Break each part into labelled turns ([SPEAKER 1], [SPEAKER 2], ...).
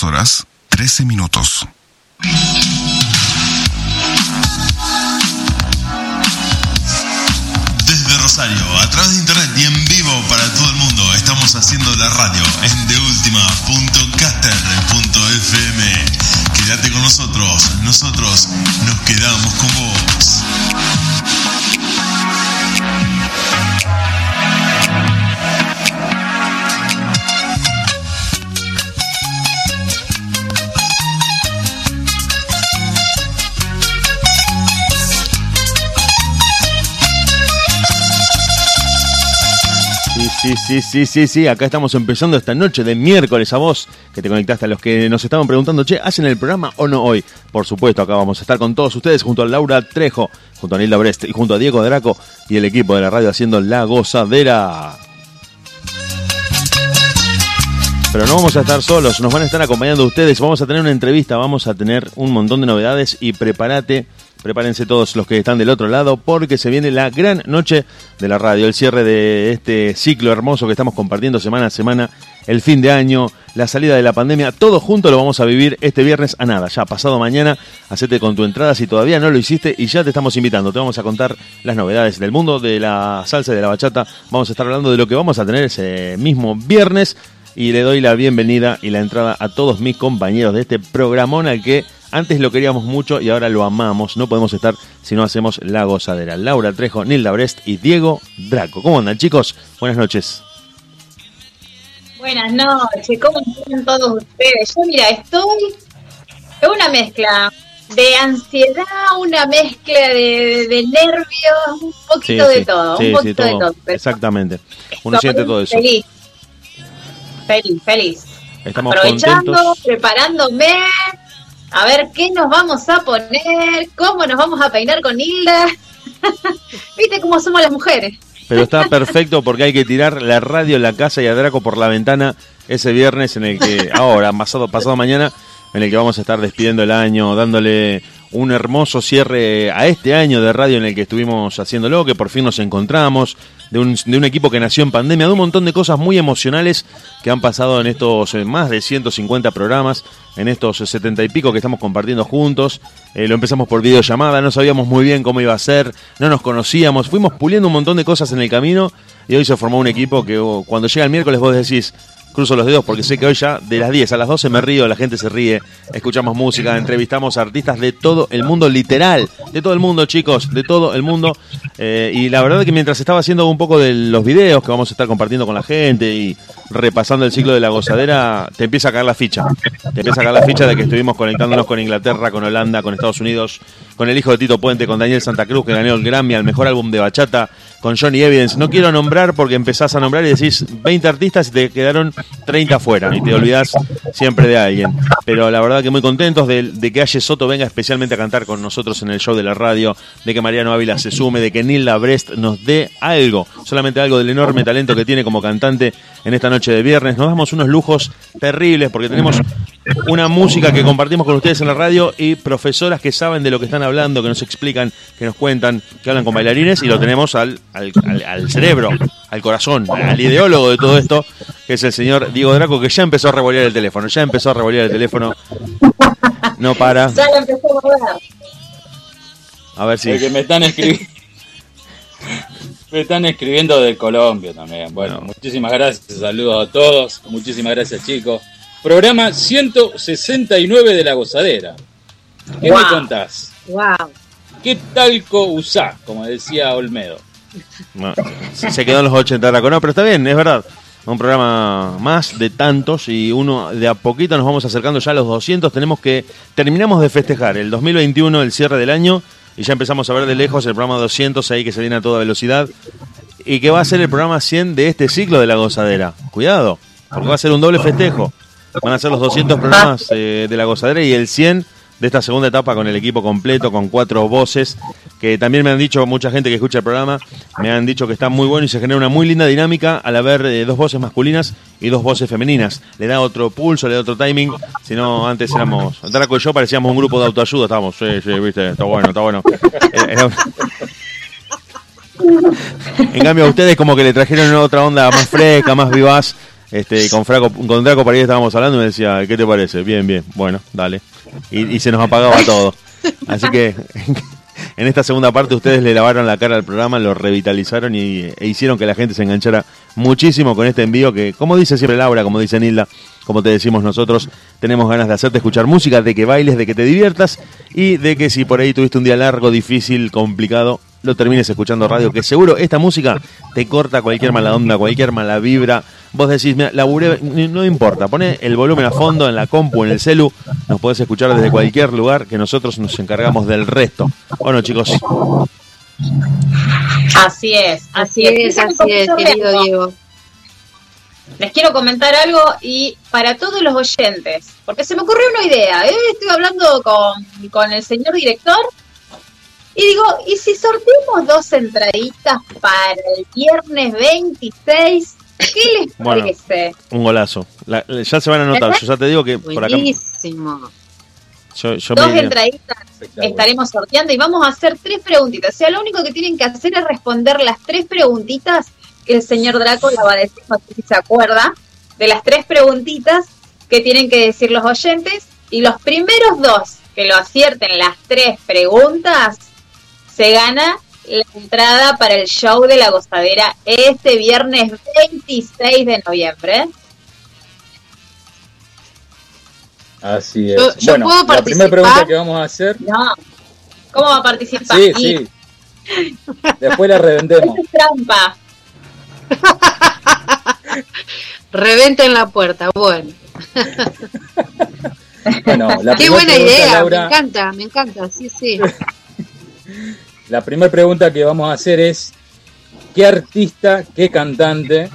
[SPEAKER 1] 22 horas 13 minutos.
[SPEAKER 2] Desde Rosario, a través de internet y en vivo para todo el mundo, estamos haciendo la radio en deultima.caster.fm. Quédate con nosotros, nosotros nos quedamos con vos.
[SPEAKER 3] Sí, sí, sí, sí, sí. Acá estamos empezando esta noche de miércoles a vos, que te conectaste a los que nos estaban preguntando, che, ¿hacen el programa o no hoy? Por supuesto, acá vamos a estar con todos ustedes, junto a Laura Trejo, junto a Nilda Brest y junto a Diego Draco y el equipo de la radio haciendo la gozadera. Pero no vamos a estar solos, nos van a estar acompañando ustedes, vamos a tener una entrevista, vamos a tener un montón de novedades y prepárate Prepárense todos los que están del otro lado porque se viene la gran noche de la radio, el cierre de este ciclo hermoso que estamos compartiendo semana a semana, el fin de año, la salida de la pandemia, todo junto lo vamos a vivir este viernes a nada, ya pasado mañana, hacete con tu entrada si todavía no lo hiciste y ya te estamos invitando, te vamos a contar las novedades del mundo de la salsa y de la bachata, vamos a estar hablando de lo que vamos a tener ese mismo viernes y le doy la bienvenida y la entrada a todos mis compañeros de este programón al que antes lo queríamos mucho y ahora lo amamos. No podemos estar si no hacemos la gozadera. Laura Trejo, Nilda Brest y Diego Draco. ¿Cómo andan, chicos? Buenas noches.
[SPEAKER 4] Buenas noches, ¿cómo están todos ustedes? Yo, mira, estoy en una mezcla de ansiedad, una mezcla de, nervios, un poquito de todo, un poquito de todo.
[SPEAKER 3] Exactamente. Uno siente todo eso.
[SPEAKER 4] Feliz, feliz, feliz.
[SPEAKER 3] Estamos
[SPEAKER 4] Aprovechando, preparándome, a ver qué nos vamos a poner, cómo nos vamos a peinar con Hilda. ¿Viste cómo somos las mujeres?
[SPEAKER 3] Pero está perfecto porque hay que tirar la radio, la casa y a Draco por la ventana ese viernes en el que, ahora, pasado, pasado mañana, en el que vamos a estar despidiendo el año, dándole un hermoso cierre a este año de radio en el que estuvimos haciéndolo, que por fin nos encontramos, de un, equipo que nació en pandemia, de un montón de cosas muy emocionales que han pasado en estos eh, más de 150 programas, en estos 70 y pico que estamos compartiendo juntos. Eh, lo empezamos por videollamada, no sabíamos muy bien cómo iba a ser, no nos conocíamos, fuimos puliendo un montón de cosas en el camino y hoy se formó un equipo que oh, cuando llega el miércoles vos decís, cruzo los dedos porque sé que hoy ya de las 10 a las 12 me río, la gente se ríe, escuchamos música, entrevistamos artistas de todo el mundo, literal, de todo el mundo, chicos, de todo el mundo. Eh, y la verdad que mientras estaba haciendo un poco de los videos que vamos a estar compartiendo con la gente y repasando el ciclo de la gozadera, te empieza a caer la ficha. Te empieza a caer la ficha de que estuvimos conectándonos con Inglaterra, con Holanda, con Estados Unidos, con el hijo de Tito Puente, con Daniel Santa Cruz, que ganó el Grammy al mejor álbum de bachata, con Johnny Evidence. No quiero nombrar porque empezás a nombrar y decís 20 artistas y te quedaron 30 afuera y te olvidas siempre de alguien. Pero la verdad que muy contentos de, que Aye Soto venga especialmente a cantar con nosotros en el show de la radio, de que Mariano Ávila se sume, de que Nilda Brest nos dé algo, solamente algo del enorme talento que tiene como cantante en esta noche de viernes. Nos damos unos lujos terribles porque tenemos una música que compartimos con ustedes en la radio y profesoras que saben de lo que están hablando, que nos explican, que nos cuentan, que hablan con bailarines y lo tenemos al, al, al cerebro, al corazón, al ideólogo de todo esto, que es el señor Diego Draco, que ya empezó a revolear el teléfono, ya empezó a revolear el teléfono. No para.
[SPEAKER 4] Ya lo empezó a mover.
[SPEAKER 3] A ver si.
[SPEAKER 5] me están escribiendo. me están escribiendo de Colombia también. Bueno, muchísimas gracias, saludos a todos. Muchísimas gracias, chicos. Programa 169 de La Gozadera. ¿Qué me contás?
[SPEAKER 4] Wow.
[SPEAKER 5] ¿Qué talco usás? Como decía Olmedo.
[SPEAKER 3] Se quedó en los 80 Draco. No, pero está bien, es verdad un programa más de tantos y uno de a poquito nos vamos acercando ya a los 200. Tenemos que, terminamos de festejar el 2021, el cierre del año, y ya empezamos a ver de lejos el programa 200 ahí que se viene a toda velocidad y que va a ser el programa 100 de este ciclo de la gozadera. Cuidado, porque va a ser un doble festejo. Van a ser los 200 programas eh, de la gozadera y el 100 de esta segunda etapa con el equipo completo, con cuatro voces, que también me han dicho, mucha gente que escucha el programa, me han dicho que está muy bueno y se genera una muy linda dinámica al haber eh, dos voces masculinas y dos voces femeninas. Le da otro pulso, le da otro timing, si no, antes éramos, Draco y yo parecíamos un grupo de autoayuda, estábamos, sí, sí, viste, está bueno, está bueno. Eh, en cambio a ustedes como que le trajeron otra onda más fresca, más vivaz, Este, con, Fraco, con Draco ahí estábamos hablando y me decía, ¿qué te parece? Bien, bien, bueno, dale. Y, y se nos apagaba todo. Así que en esta segunda parte ustedes le lavaron la cara al programa, lo revitalizaron y, e hicieron que la gente se enganchara muchísimo con este envío que, como dice siempre Laura, como dice Nilda, como te decimos nosotros, tenemos ganas de hacerte escuchar música, de que bailes, de que te diviertas y de que si por ahí tuviste un día largo, difícil, complicado, lo termines escuchando radio, que seguro esta música te corta cualquier mala onda, cualquier mala vibra. Vos decís, mira, laburé, no importa, pone el volumen a fondo en la compu, en el celu, nos podés escuchar desde cualquier lugar que nosotros nos encargamos del resto. Bueno, chicos.
[SPEAKER 4] Así es, así, es, así es, querido Diego. Les quiero comentar algo y para todos los oyentes, porque se me ocurrió una idea, ¿eh? estoy hablando con, con el señor director y digo, ¿y si sorteamos dos entraditas para el viernes 26? ¿Qué les parece?
[SPEAKER 3] Un golazo. ya se van a notar. Yo ya te digo que por acá.
[SPEAKER 4] Buenísimo. dos entraditas estaremos sorteando y vamos a hacer tres preguntitas. O sea, lo único que tienen que hacer es responder las tres preguntitas que el señor Draco la va a decir, no sé si se acuerda, de las tres preguntitas que tienen que decir los oyentes. Y los primeros dos que lo acierten las tres preguntas se gana la entrada para el show de la gozadera este viernes 26 de noviembre.
[SPEAKER 5] Así es. bueno, la primera pregunta que vamos a hacer.
[SPEAKER 4] No. ¿Cómo va a participar?
[SPEAKER 5] Sí, sí. Después la revendemos.
[SPEAKER 4] Es trampa.
[SPEAKER 6] Reventa en la puerta, bueno.
[SPEAKER 5] bueno la
[SPEAKER 6] Qué buena idea, me encanta, me encanta, sí, sí.
[SPEAKER 5] La primera pregunta que vamos a hacer es, ¿qué artista, qué cantante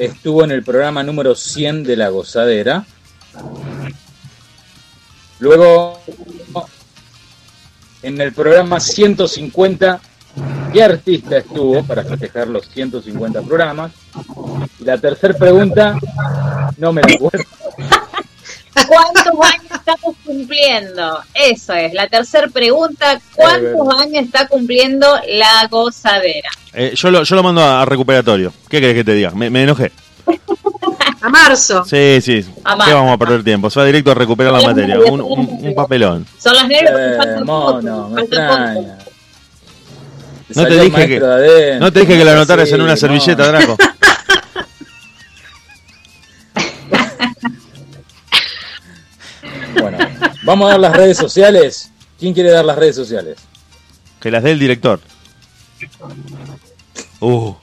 [SPEAKER 5] estuvo en el programa número 100 de La Gozadera? Luego, en el programa 150, ¿qué artista estuvo para festejar los 150 programas? Y la tercera pregunta, no me acuerdo.
[SPEAKER 4] ¿Cuántos años estamos cumpliendo? Eso es. La tercera pregunta, ¿cuántos años está cumpliendo la gozadera?
[SPEAKER 3] Eh, yo, lo, yo lo mando a, recuperatorio. ¿Qué querés que te diga? Me, enojé.
[SPEAKER 6] A marzo.
[SPEAKER 3] Sí, sí. ¿Qué vamos a perder tiempo? Se va directo a recuperar la materia. Un, papelón.
[SPEAKER 4] Son las negras eh, mono, me
[SPEAKER 3] No te, dije que, no te dije que la anotaras en una servilleta, Draco.
[SPEAKER 5] Bueno, vamos a dar las redes sociales. ¿Quién quiere dar las redes sociales?
[SPEAKER 3] Que las dé el director.
[SPEAKER 5] Uh.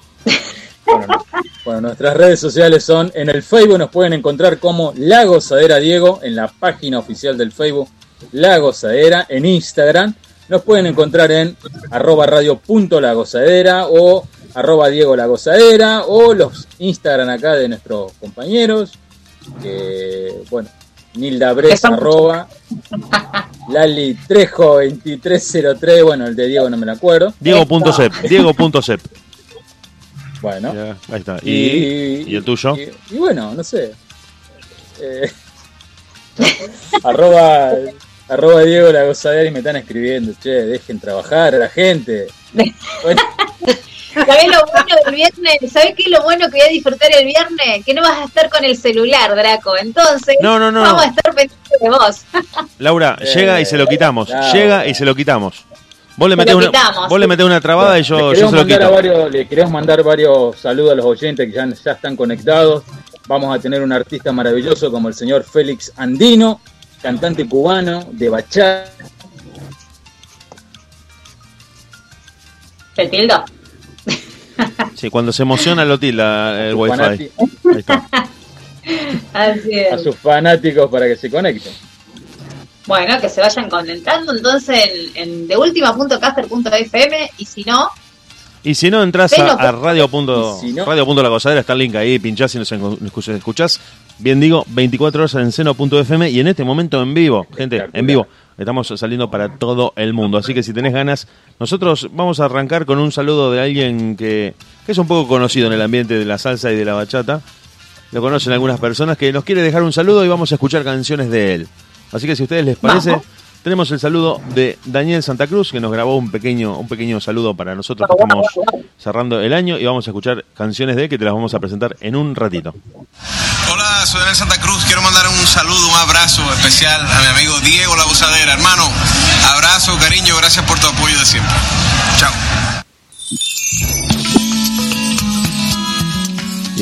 [SPEAKER 5] Bueno, nuestras redes sociales son en el Facebook nos pueden encontrar como La Gozadera Diego en la página oficial del Facebook La Gozadera en Instagram nos pueden encontrar en arroba radio punto la gozadera o arroba Diego la gozadera o los Instagram acá de nuestros compañeros que bueno Nilda Bres, arroba. Lali Trejo 2303, bueno, el de Diego no me lo acuerdo.
[SPEAKER 3] Diego.sep, Diego.sep.
[SPEAKER 5] Bueno.
[SPEAKER 3] ahí está. ¿Y, el tuyo?
[SPEAKER 5] Y, bueno, no sé. Eh, arroba, arroba Diego la gozadera y me están escribiendo, che, dejen trabajar a la gente. Bueno.
[SPEAKER 4] ¿Sabés lo bueno del viernes? ¿Sabés qué es lo bueno que voy a disfrutar el viernes? Que no vas a estar con el celular, Draco. Entonces,
[SPEAKER 3] no, no, no.
[SPEAKER 4] vamos a estar pendientes de vos.
[SPEAKER 3] Laura, llega y se lo quitamos. Llega y se lo quitamos. Vos le, metés una, vos le metés una trabada y yo, yo se lo quito.
[SPEAKER 5] Varios, le queremos mandar varios saludos a los oyentes que ya, ya están conectados. Vamos a tener un artista maravilloso como el señor Félix Andino, cantante cubano de bachata.
[SPEAKER 4] tildo?
[SPEAKER 3] Sí, cuando se emociona lo tilda el wifi. Ahí está.
[SPEAKER 5] A sus fanáticos para que se conecten.
[SPEAKER 4] Bueno, que se vayan conectando entonces en, en deultima.caster.fm y si no...
[SPEAKER 3] Y si no, entras a, radio. radio. la gozadera, está el link ahí, pinchás y nos escuchás. Bien digo, 24 horas en seno.fm y en este momento en vivo, gente, en vivo. Estamos saliendo para todo el mundo. Así que si tenés ganas, nosotros vamos a arrancar con un saludo de alguien que, es un poco conocido en el ambiente de la salsa y de la bachata. Lo conocen algunas personas que nos quiere dejar un saludo y vamos a escuchar canciones de él. Así que si a ustedes les parece, tenemos el saludo de Daniel Santa Cruz que nos grabó un pequeño, un pequeño saludo para nosotros que estamos cerrando el año y vamos a escuchar canciones de él que te las vamos a presentar en un ratito.
[SPEAKER 7] Hola, soy Daniel Santa Cruz. Quiero mandar un saludo, un abrazo especial a mi amigo Diego La Gozadera. Hermano, abrazo, cariño, gracias por tu apoyo de siempre. Chao.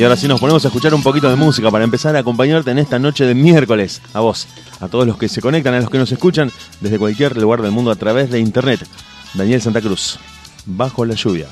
[SPEAKER 8] Y ahora sí nos ponemos a escuchar un poquito de música para empezar a acompañarte en esta noche de miércoles. A vos, a todos los que se conectan, a los que nos escuchan desde cualquier lugar del mundo a través de internet. Daniel Santa Cruz, bajo la lluvia.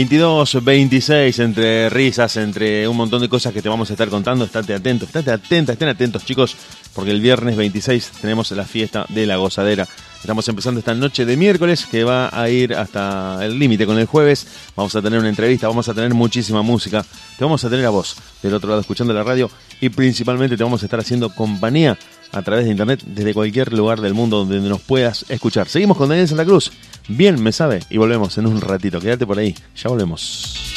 [SPEAKER 8] ...22, 26, entre risas, entre un montón de cosas que te vamos a estar contando. Estate atento, estate atenta, estén atentos chicos, porque el viernes 26 tenemos la fiesta de la gozadera. Estamos empezando esta noche de miércoles que va a ir hasta el límite con el jueves. Vamos a tener una entrevista, vamos a tener muchísima música. Te vamos a tener a vos del otro lado escuchando la radio y principalmente te vamos a estar haciendo compañía a través de internet desde cualquier lugar del mundo donde nos puedas escuchar. Seguimos con Daniel Santa Cruz. Bien, me sabe. Y volvemos en un ratito. Quédate por ahí. Ya volvemos.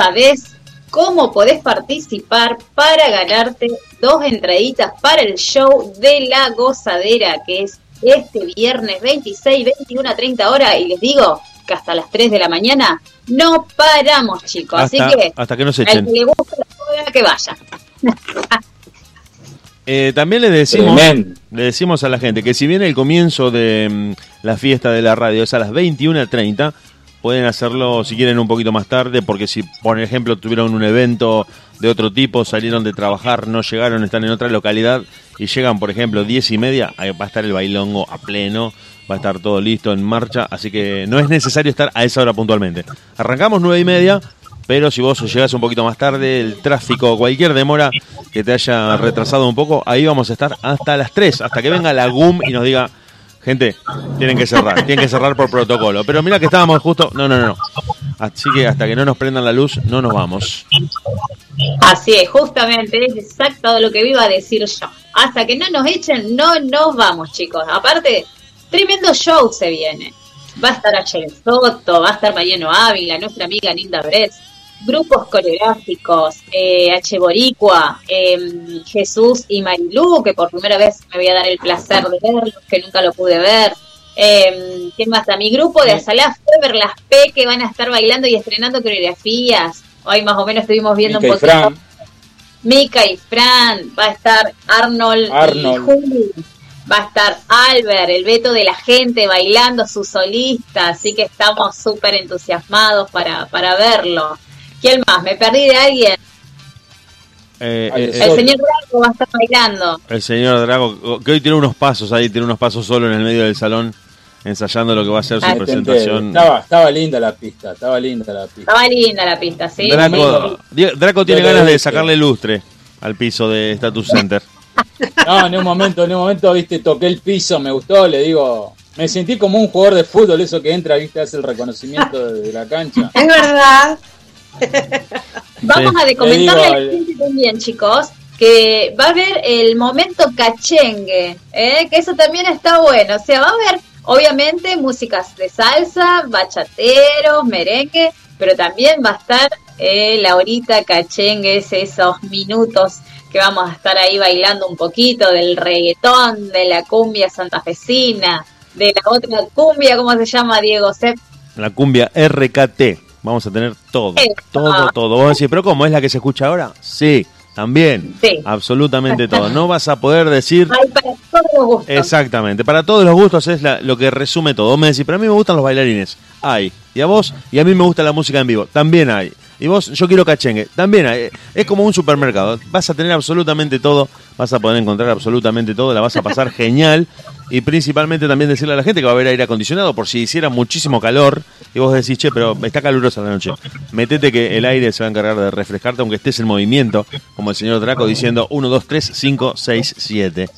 [SPEAKER 4] Sabes cómo podés participar para ganarte dos entraditas para el show de la gozadera, que es este viernes 26, 21 a 30 horas. Y les digo que hasta las 3 de la mañana no paramos, chicos. Así que,
[SPEAKER 3] hasta que nos echen.
[SPEAKER 4] que le guste la que vaya.
[SPEAKER 3] Eh, también le decimos, le decimos a la gente que si viene el comienzo de mm, la fiesta de la radio es a las 21.30, pueden hacerlo si quieren un poquito más tarde, porque si, por ejemplo, tuvieron un evento de otro tipo, salieron de trabajar, no llegaron, están en otra localidad y llegan, por ejemplo, 10 y media, va a estar el bailongo a pleno, va a estar todo listo, en marcha, así que no es necesario estar a esa hora puntualmente. Arrancamos 9 y media, pero si vos llegás un poquito más tarde, el tráfico, cualquier demora que te haya retrasado un poco, ahí vamos a estar hasta las 3, hasta que venga la GUM y nos diga Gente, tienen que cerrar, tienen que cerrar por protocolo. Pero mira que estábamos justo. No, no, no. Así que hasta que no nos prendan la luz, no nos vamos.
[SPEAKER 4] Así es, justamente, es exacto lo que iba a decir yo. Hasta que no nos echen, no nos vamos, chicos. Aparte, tremendo show se viene. Va a estar Ayer Soto, va a estar Mariano Ávila, nuestra amiga Linda Bretz, grupos coreográficos, eh, H. Boricua, em, Jesús y Marilú, que por primera vez me voy a dar el placer de verlos, que nunca lo pude ver. Eh, ¿Qué más? A mi grupo de Azalea Feber, las P, que van a estar bailando y estrenando coreografías. Hoy más o menos estuvimos viendo un poquito. Fran. Mika y Fran, va a estar Arnold,
[SPEAKER 5] Arnold.
[SPEAKER 4] y Juli, va a estar Albert, el veto de la gente bailando su solista, así que estamos súper entusiasmados para, para verlo. ¿Quién más? ¿Me perdí de alguien? Eh, eh, el señor Drago va a estar bailando.
[SPEAKER 3] El señor Drago, que hoy tiene unos pasos ahí, tiene unos pasos solo en el medio del salón, ensayando lo que va a ser su ah, presentación.
[SPEAKER 5] Estaba, estaba linda la pista, estaba linda la pista.
[SPEAKER 4] Estaba linda la pista, sí.
[SPEAKER 3] Draco, tiene ganas de sacarle lustre al piso de Status Center.
[SPEAKER 5] No, en un momento, en un momento, viste, toqué el piso, me gustó, le digo, me sentí como un jugador de fútbol, eso que entra, viste, hace el reconocimiento de la cancha.
[SPEAKER 6] Es verdad.
[SPEAKER 4] Vamos a comentarle a la gente también, chicos, que va a haber el momento cachengue, ¿eh? que eso también está bueno. O sea, va a haber, obviamente, músicas de salsa, bachateros, merengue, pero también va a estar eh, la horita cachengue, es esos minutos que vamos a estar ahí bailando un poquito del reggaetón, de la cumbia santafesina, de la otra cumbia, ¿cómo se llama, Diego?
[SPEAKER 3] La cumbia RKT. Vamos a tener todo, todo, todo. Vamos a decir, pero ¿cómo es la que se escucha ahora? Sí, también. Sí. Absolutamente todo. No vas a poder decir.
[SPEAKER 4] Hay para todos los gustos.
[SPEAKER 3] Exactamente. Para todos los gustos es lo que resume todo. Vos me decís, pero a mí me gustan los bailarines. Hay. Y a vos, y a mí me gusta la música en vivo. También hay. Y vos, yo quiero cachengue. También hay. Es como un supermercado. Vas a tener absolutamente todo. Vas a poder encontrar absolutamente todo. La vas a pasar genial. Y principalmente también decirle a la gente que va a haber aire acondicionado por si hiciera muchísimo calor y vos decís, che, pero está calurosa la noche. Metete que el aire se va a encargar de refrescarte aunque estés en movimiento, como el señor Draco diciendo 1, 2, 3, 5, 6, 7.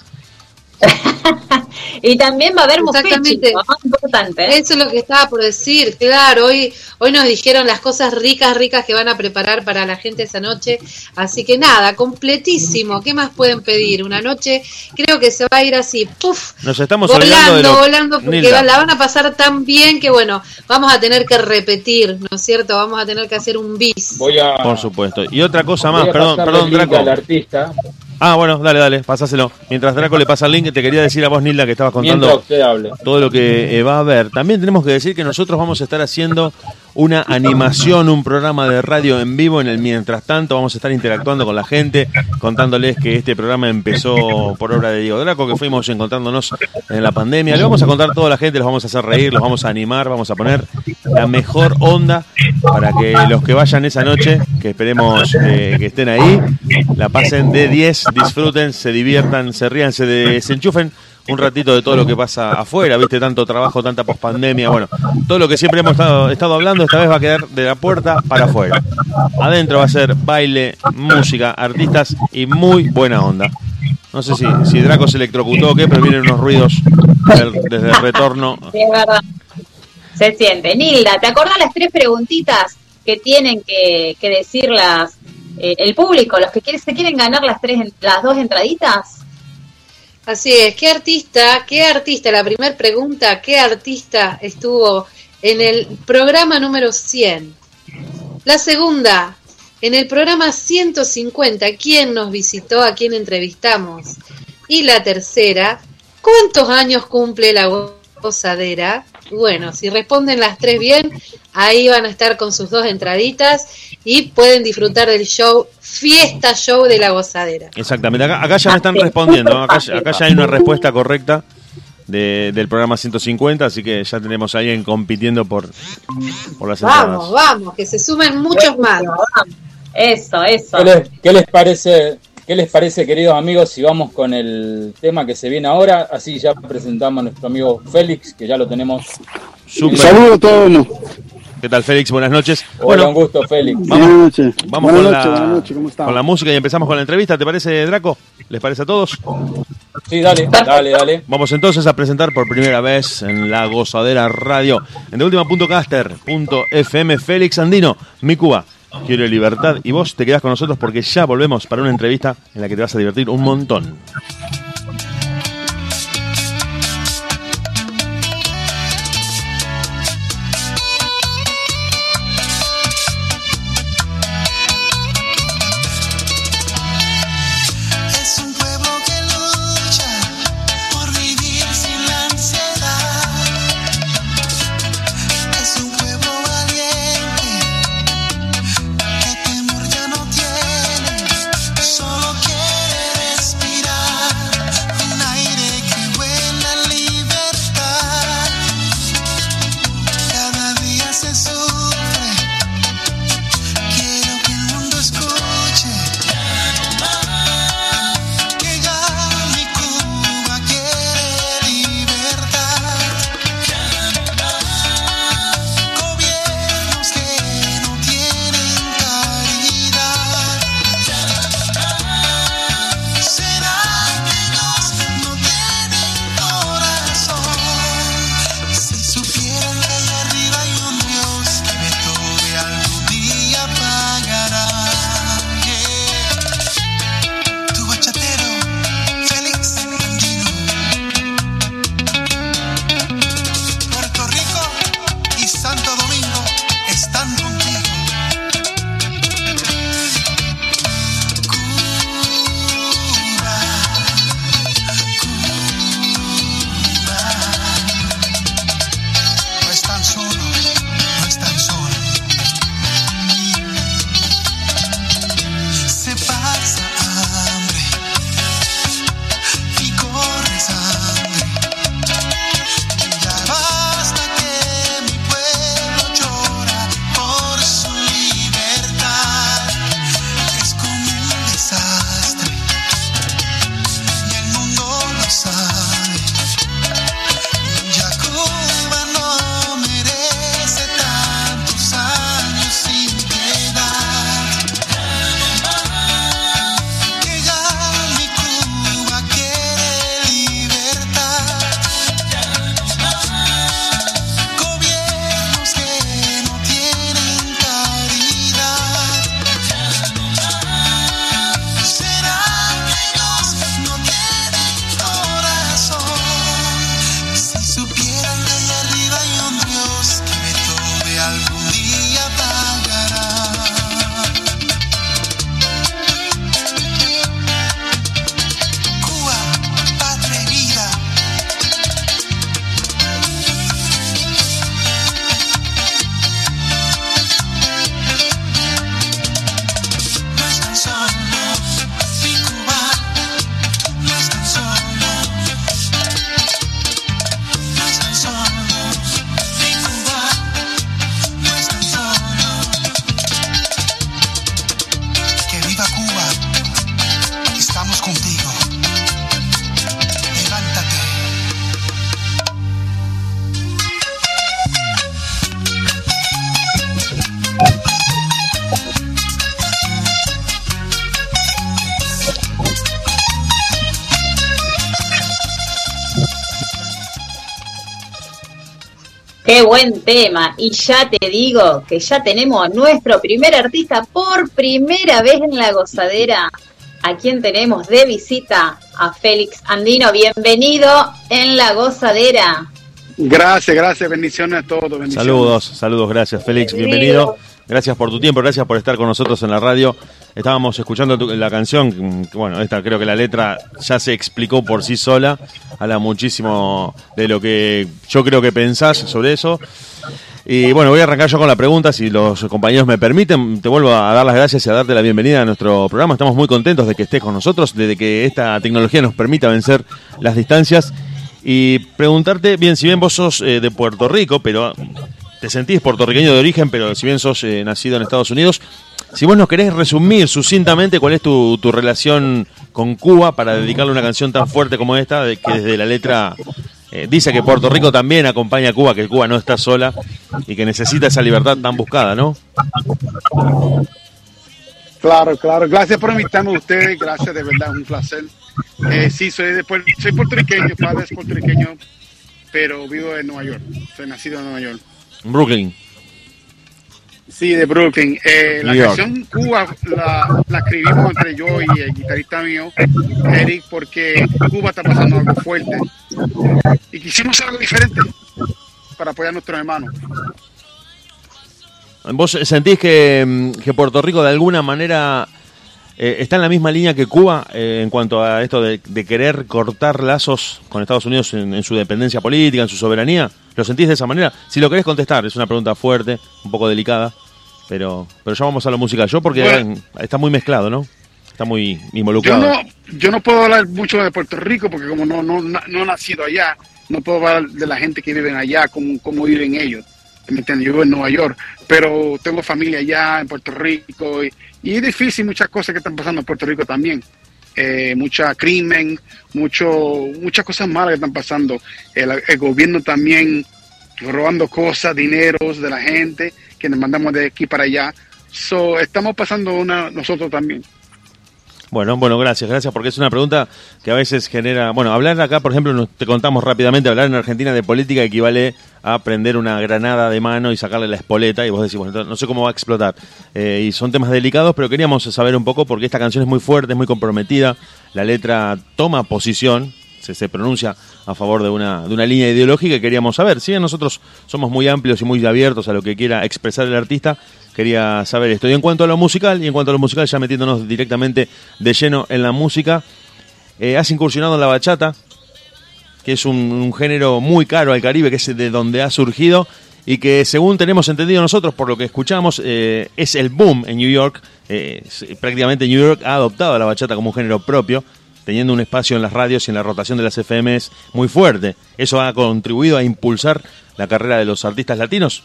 [SPEAKER 4] Y también va a haber buffet, importante.
[SPEAKER 6] ¿eh? Eso es lo que estaba por decir, claro, hoy, hoy nos dijeron las cosas ricas, ricas que van a preparar para la gente esa noche, así que nada, completísimo, ¿qué más pueden pedir? Una noche, creo que se va a ir así, puff,
[SPEAKER 3] nos estamos
[SPEAKER 6] volando, volando, porque la van a pasar tan bien que bueno, vamos a tener que repetir, ¿no es cierto? Vamos a tener que hacer un bis.
[SPEAKER 3] Voy a... Por supuesto. Y otra cosa más, perdón, perdón, Draco.
[SPEAKER 5] artista
[SPEAKER 3] Ah, bueno, dale, dale, pasáselo. Mientras Draco le pasa el link, te quería decir a vos, Nilda, que estabas contando todo lo que eh, va a haber. También tenemos que decir que nosotros vamos a estar haciendo una animación, un programa de radio en vivo en el mientras tanto. Vamos a estar interactuando con la gente, contándoles que este programa empezó por obra de Diego Draco, que fuimos encontrándonos en la pandemia. Le vamos a contar a toda la gente, los vamos a hacer reír, los vamos a animar, vamos a poner la mejor onda para que los que vayan esa noche, que esperemos eh, que estén ahí, la pasen de 10, disfruten, se diviertan, se rían, se desenchufen un ratito de todo lo que pasa afuera, viste, tanto trabajo, tanta pospandemia, bueno, todo lo que siempre hemos estado, hablando, esta vez va a quedar de la puerta para afuera. Adentro va a ser baile, música, artistas y muy buena onda. No sé si, si Draco se electrocutó o qué, pero vienen unos ruidos desde el retorno.
[SPEAKER 4] Es verdad. Se siente. Nilda, ¿te acordás las tres preguntitas que tienen que, que decirlas eh, el público, los que quieren, se quieren ganar las, tres, las dos entraditas?
[SPEAKER 6] Así es, ¿qué artista, qué artista, la primera pregunta, qué artista estuvo en el programa número 100? La segunda, en el programa 150, ¿quién nos visitó? ¿A quién entrevistamos? Y la tercera, ¿cuántos años cumple la gozadera? Bueno, si responden las tres bien, ahí van a estar con sus dos entraditas y pueden disfrutar del show, fiesta show de la gozadera.
[SPEAKER 9] Exactamente, acá, ya me están respondiendo, acá, acá ya hay una respuesta correcta del programa 150, así que ya tenemos a alguien compitiendo por, por las
[SPEAKER 6] entradas. Vamos, vamos, que se sumen muchos más.
[SPEAKER 4] Eso, eso.
[SPEAKER 5] ¿Qué les, parece, qué les parece, queridos amigos, si vamos con el tema que se viene ahora? Así ya presentamos a nuestro amigo Félix, que ya lo tenemos.
[SPEAKER 10] Saludos a todos.
[SPEAKER 9] ¿Qué tal, Félix? Buenas noches.
[SPEAKER 5] Hola, un gusto, Félix.
[SPEAKER 10] Vamos, buenas noches.
[SPEAKER 9] Vamos con, la, con la música y empezamos con la entrevista. ¿Te parece, Draco? ¿Les parece a todos?
[SPEAKER 5] Sí, dale, dale, dale.
[SPEAKER 9] Vamos entonces a presentar por primera vez en la gozadera radio, en deultima.caster.fm, Félix Andino, mi Cuba. Quiero libertad y vos te quedás con nosotros porque ya volvemos para una entrevista en la que te vas a divertir un montón.
[SPEAKER 4] Buen tema. Y ya te digo que ya tenemos a nuestro primer artista por primera vez en la gozadera. ¿A quién tenemos de visita? A Félix Andino. Bienvenido en la gozadera.
[SPEAKER 10] Gracias, gracias. Bendiciones a todos.
[SPEAKER 9] Saludos, saludos. Gracias, Félix. Bienvenido.
[SPEAKER 3] Gracias por tu tiempo, gracias por estar con nosotros en la radio. Estábamos escuchando la canción, bueno, esta creo que la letra ya se explicó por sí sola, habla muchísimo de lo que yo creo que pensás sobre eso. Y bueno, voy a arrancar yo con la pregunta, si los compañeros me permiten. Te vuelvo a dar las gracias y a darte la bienvenida a nuestro programa. Estamos muy contentos de que estés con nosotros, de que esta tecnología nos permita vencer las distancias. Y preguntarte, bien, si bien vos sos eh, de Puerto Rico, pero te sentís puertorriqueño de origen, pero si bien sos eh, nacido en Estados Unidos, si vos nos querés resumir sucintamente cuál es tu, tu relación con Cuba para dedicarle una canción tan fuerte como esta, que desde la letra eh, dice que Puerto Rico también acompaña a Cuba, que Cuba no está sola y que necesita esa libertad tan buscada, ¿no?
[SPEAKER 10] Claro, claro. Gracias por invitarme a ustedes. Gracias, de verdad, un placer. Eh, sí, soy, de, soy puertorriqueño, padre es puertorriqueño, pero vivo en Nueva York. Soy nacido en Nueva York.
[SPEAKER 3] Brooklyn.
[SPEAKER 10] Sí, de Brooklyn. Eh, la canción Cuba la, la, escribimos entre yo y el guitarrista mío, Eric, porque Cuba está pasando algo fuerte. Y quisimos hacer algo diferente para apoyar a nuestros hermanos.
[SPEAKER 3] ¿Vos sentís que, que Puerto Rico de alguna manera eh, está en la misma línea que Cuba eh, en cuanto a esto de, querer cortar lazos con Estados Unidos en, su dependencia política, en su soberanía? ¿Lo sentís de esa manera? Si lo querés contestar, es una pregunta fuerte, un poco delicada, pero, pero ya vamos a lo musical. Yo porque está muy mezclado, ¿no? Está muy involucrado.
[SPEAKER 10] Yo no, yo no puedo hablar mucho de Puerto Rico porque como no, no, no he nacido allá, no puedo hablar de la gente que vive allá, cómo, cómo viven ellos. ¿Me entiendes? Yo vivo en Nueva York, pero tengo familia allá en Puerto Rico y, es difícil muchas cosas que están pasando en Puerto Rico también. Eh, mucha crimen, mucho, muchas cosas malas que están pasando. El, gobierno también robando cosas, dineros de la gente que nos mandamos de aquí para allá. So, estamos pasando una nosotros también.
[SPEAKER 3] Bueno, bueno, gracias, gracias, porque es una pregunta que a veces genera, bueno, hablar acá, por ejemplo, te contamos rápidamente, hablar en Argentina de política equivale a prender una granada de mano y sacarle la espoleta y vos decís, bueno, no sé cómo va a explotar. Eh, y son temas delicados, pero queríamos saber un poco porque esta canción es muy fuerte, es muy comprometida, la letra toma posición, se, se pronuncia a favor de una, de una línea ideológica y queríamos saber. Si nosotros somos muy amplios y muy abiertos a lo que quiera expresar el artista, quería saber esto. Y en cuanto a lo musical, y en cuanto a lo musical, ya metiéndonos directamente de lleno en la música, eh, has incursionado en la bachata, que es un, género muy caro al Caribe, que es de donde ha surgido y que según tenemos entendido nosotros, por lo que escuchamos, eh, es el boom en New York. Eh, prácticamente New York ha adoptado a la bachata como un género propio, teniendo un espacio en las radios y en la rotación de las FMs muy fuerte. ¿Eso ha contribuido a impulsar la carrera de los artistas latinos?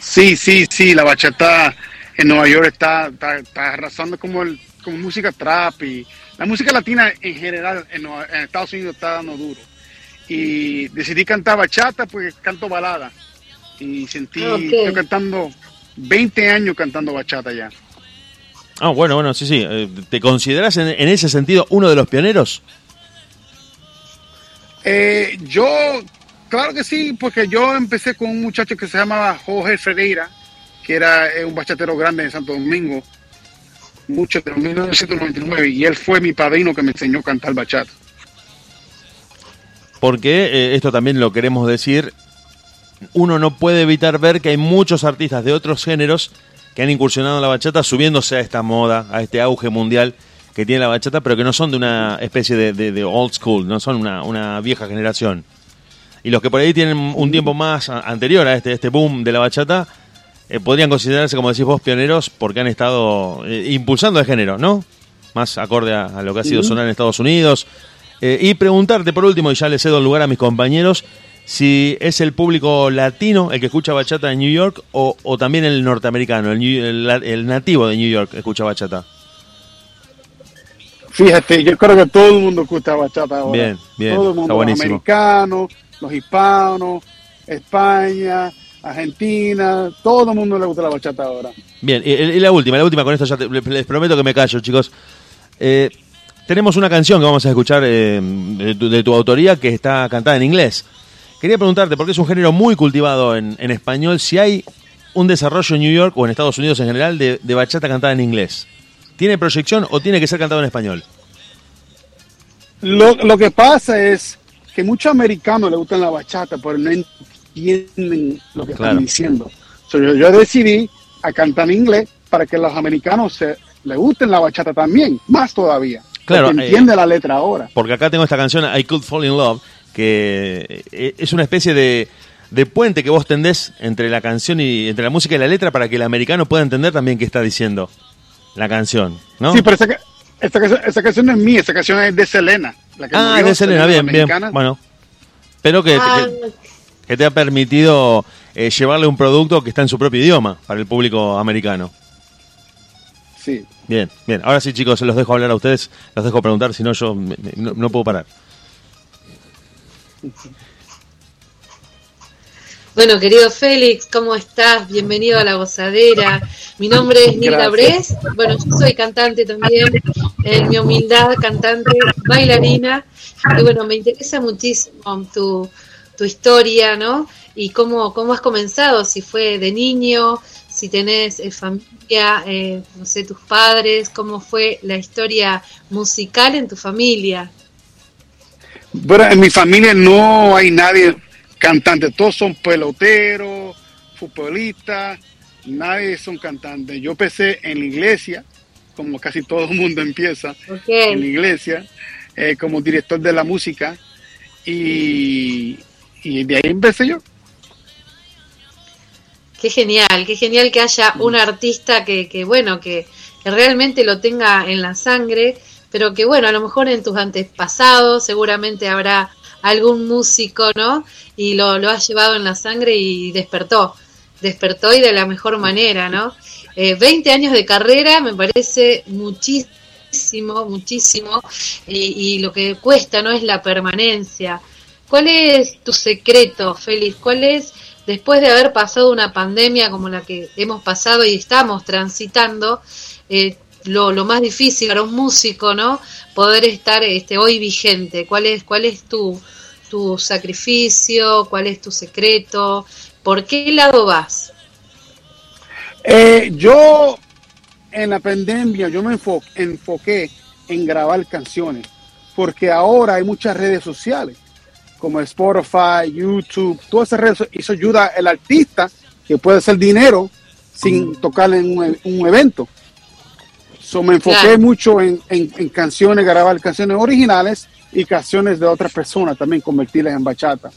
[SPEAKER 10] Sí, sí, sí, la bachata en Nueva York está, está, arrasando como, el, como música trap y la música latina en general en, Estados Unidos está dando duro. Y decidí cantar bachata, pues canto balada. Y sentí, estoy cantando 20 años cantando bachata ya.
[SPEAKER 3] Ah, bueno, bueno, sí, sí. Eh, ¿Te consideras en, ese sentido uno de los pioneros?
[SPEAKER 10] Eh, yo Claro que sí, porque yo empecé con un muchacho que se llamaba Jorge Ferreira, que era eh, un bachatero grande en Santo Domingo, mucho de 1999, y él fue mi padrino que me enseñó a cantar bachata.
[SPEAKER 3] Porque eh, esto también lo queremos decir, uno no puede evitar ver que hay muchos artistas de otros géneros que han incursionado en la bachata subiéndose a esta moda, a este auge mundial que tiene la bachata, pero que no son de una especie de, old school, no son una, una vieja generación. Y los que por ahí tienen un tiempo más anterior a este, este boom de la bachata, eh, podrían considerarse, como decís vos, pioneros porque han estado eh, impulsando el género, ¿no? Más acorde a, lo que ha sido sonar en Estados Unidos. Eh, y preguntarte por último, y ya le cedo el lugar a mis compañeros, si es el público latino el que escucha bachata en New York o, también el norteamericano, el, el, nativo de New York escucha bachata.
[SPEAKER 10] Fíjate, yo creo que todo el mundo escucha bachata ahora.
[SPEAKER 3] Bien, bien,
[SPEAKER 10] todo el mundo,
[SPEAKER 3] está buenísimo.
[SPEAKER 10] americano, los hispanos, España, Argentina, todo el mundo le gusta la bachata ahora.
[SPEAKER 3] Bien, y, la última, la última, con esto ya les prometo que me callo, chicos. Eh, tenemos una canción que vamos a escuchar eh, de, tu, autoría que está cantada en inglés. Quería preguntarte, porque es un género muy cultivado en, español, si hay un desarrollo en New York o en Estados Unidos en general de, de bachata cantada en inglés. ¿Tiene proyección o tiene que ser cantado en español?
[SPEAKER 10] Lo, lo que pasa es que muchos americanos les gustan la bachata, pero no, entienden lo que están diciendo. yo, yo, decidí a cantar en inglés para que los americanos se, le gusten la bachata también, más todavía. Claro, eh, entiende la letra ahora.
[SPEAKER 3] Porque acá tengo esta canción, I Could Fall in Love, que eh, es una especie de, de puente que vos tendés entre la canción y entre la música y la letra para que el americano pueda entender también qué está diciendo la canción, ¿no?
[SPEAKER 10] Sí, pero esa, esa, canción no es mía, esa canción es de Selena.
[SPEAKER 3] La que ah, de Selena, bien, bien. Bueno, pero que, ah. que, te ha permitido eh, llevarle un producto que está en su propio idioma para el público americano.
[SPEAKER 10] Sí.
[SPEAKER 3] Bien, bien. Ahora sí, chicos, se los dejo hablar a ustedes, los dejo preguntar, si no, yo no, puedo parar.
[SPEAKER 6] Bueno, querido Félix, ¿cómo estás? Bienvenido a La Gozadera. Mi nombre es Nilda Bres. Bueno, yo soy cantante también, en mi humildad, cantante, bailarina. Y bueno, me interesa muchísimo tu, tu historia, ¿no? Y cómo, cómo has comenzado, si fue de niño, si tenés eh, familia, eh, no sé, tus padres, cómo fue la historia musical en tu familia.
[SPEAKER 10] Bueno, en mi familia no hay nadie cantante, todos son peloteros, futbolistas, nadie son cantantes. Yo empecé en la iglesia, como casi todo el mundo empieza, en la iglesia, eh, como director de la música, y, y de ahí empecé yo.
[SPEAKER 6] Qué genial, qué genial que haya un artista que, que bueno, que, realmente lo tenga en la sangre, pero que bueno, a lo mejor en tus antepasados seguramente habrá algún músico, ¿no? Y lo, lo has llevado en la sangre y despertó, despertó y de la mejor manera, ¿no? Eh, 20 años de carrera me parece muchísimo, muchísimo, y, y, lo que cuesta, ¿no? Es la permanencia. ¿Cuál es tu secreto, Félix? ¿Cuál es después de haber pasado una pandemia como la que hemos pasado y estamos transitando, eh, lo, lo, más difícil para un músico, ¿no? Poder estar este, hoy vigente. ¿Cuál es, cuál es tu, tu sacrificio? ¿Cuál es tu secreto? ¿Por qué lado vas?
[SPEAKER 10] Eh, yo en la pandemia yo me enfoqué en grabar canciones porque ahora hay muchas redes sociales como Spotify, YouTube, todas esas redes, eso ayuda al artista que puede hacer dinero sin tocar en un, evento. So, me enfoqué mucho en, canciones, grabar canciones originales y canciones de otras personas, también convertirlas en bachata.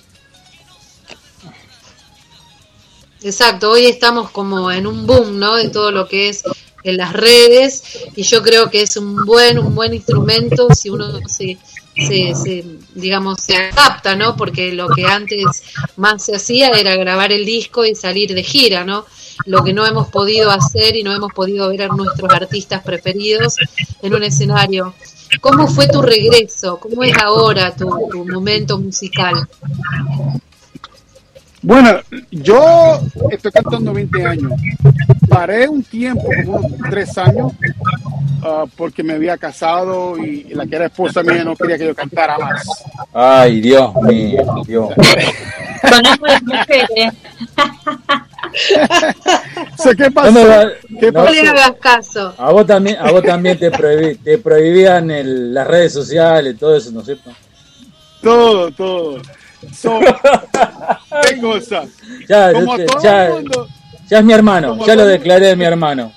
[SPEAKER 6] Exacto, hoy estamos como en un boom, ¿no? De todo lo que es en las redes y yo creo que es un buen un buen instrumento si uno se se, digamos, se adapta, ¿no? Porque lo que antes más se hacía era grabar el disco y salir de gira, ¿no? Lo que no hemos podido hacer y no hemos podido ver a nuestros artistas preferidos en un escenario. ¿Cómo fue tu regreso? ¿Cómo es ahora tu, momento musical?
[SPEAKER 10] Bueno, yo estoy cantando 20 años. Paré un tiempo, como tres años, Ah, porque me había casado y la que era esposa mía no quería que yo cantara más.
[SPEAKER 5] Ay, Dios mío, Dios.
[SPEAKER 10] ¿Qué pasó?
[SPEAKER 6] No, le hagas caso.
[SPEAKER 5] A vos también, a vos también te, te prohibían el, las redes sociales, todo eso, ¿no es cierto?
[SPEAKER 10] Todo, todo. ¿Qué cosa?
[SPEAKER 5] Ya, ya, ya, es mi hermano, ya lo declaré de mi hermano.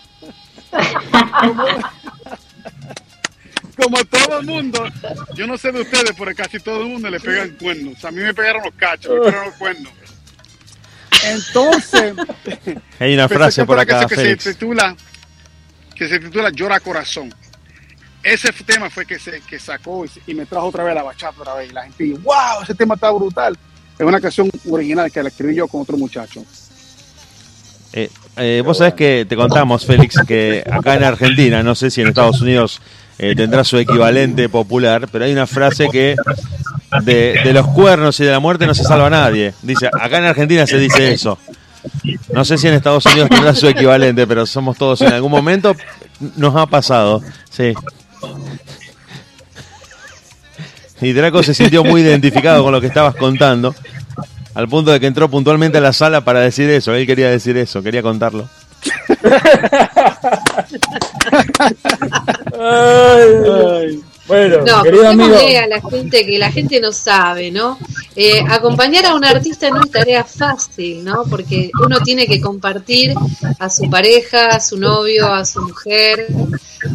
[SPEAKER 10] como todo el mundo, yo no sé de ustedes, pero casi todo el mundo le pegan cuernos. A mí me pegaron los cachos, me pegaron los cuernos. Entonces,
[SPEAKER 3] hay una frase por acá,
[SPEAKER 10] que, se titula que se titula Llora Corazón. Ese tema fue que se que sacó y, me trajo otra vez la bachata otra vez. Y la gente dijo, wow, ese tema está brutal. Es una canción original que la escribí yo con otro muchacho.
[SPEAKER 3] Eh, eh, vos sabés que te contamos, Félix, que acá en Argentina, no sé si en Estados Unidos eh, tendrá su equivalente popular, pero hay una frase que de, los cuernos y de la muerte no se salva nadie. Dice, acá en Argentina se dice eso. No sé si en Estados Unidos tendrá su equivalente, pero somos todos en algún momento nos ha pasado. Sí. Y Draco se sintió muy identificado con lo que estabas contando, al punto de que entró puntualmente a la sala para decir eso. Él quería decir eso, quería contarlo.
[SPEAKER 6] Bueno, no, querido amigo. a la gente que la gente no sabe, ¿no? Eh, acompañar a un artista no es tarea fácil, ¿no? Porque uno tiene que compartir a su pareja, a su novio, a su mujer,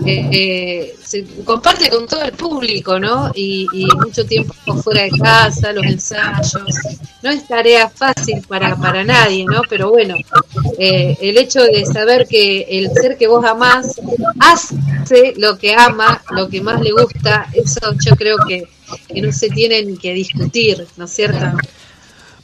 [SPEAKER 6] eh, eh, se comparte con todo el público, ¿no? Y, mucho tiempo fuera de casa, los ensayos. No es tarea fácil para, para nadie, ¿no? Pero bueno, el hecho de saber que el ser que vos amás hace lo que ama, lo que más le gusta, eso yo creo que que no se tienen que discutir, ¿no es cierto?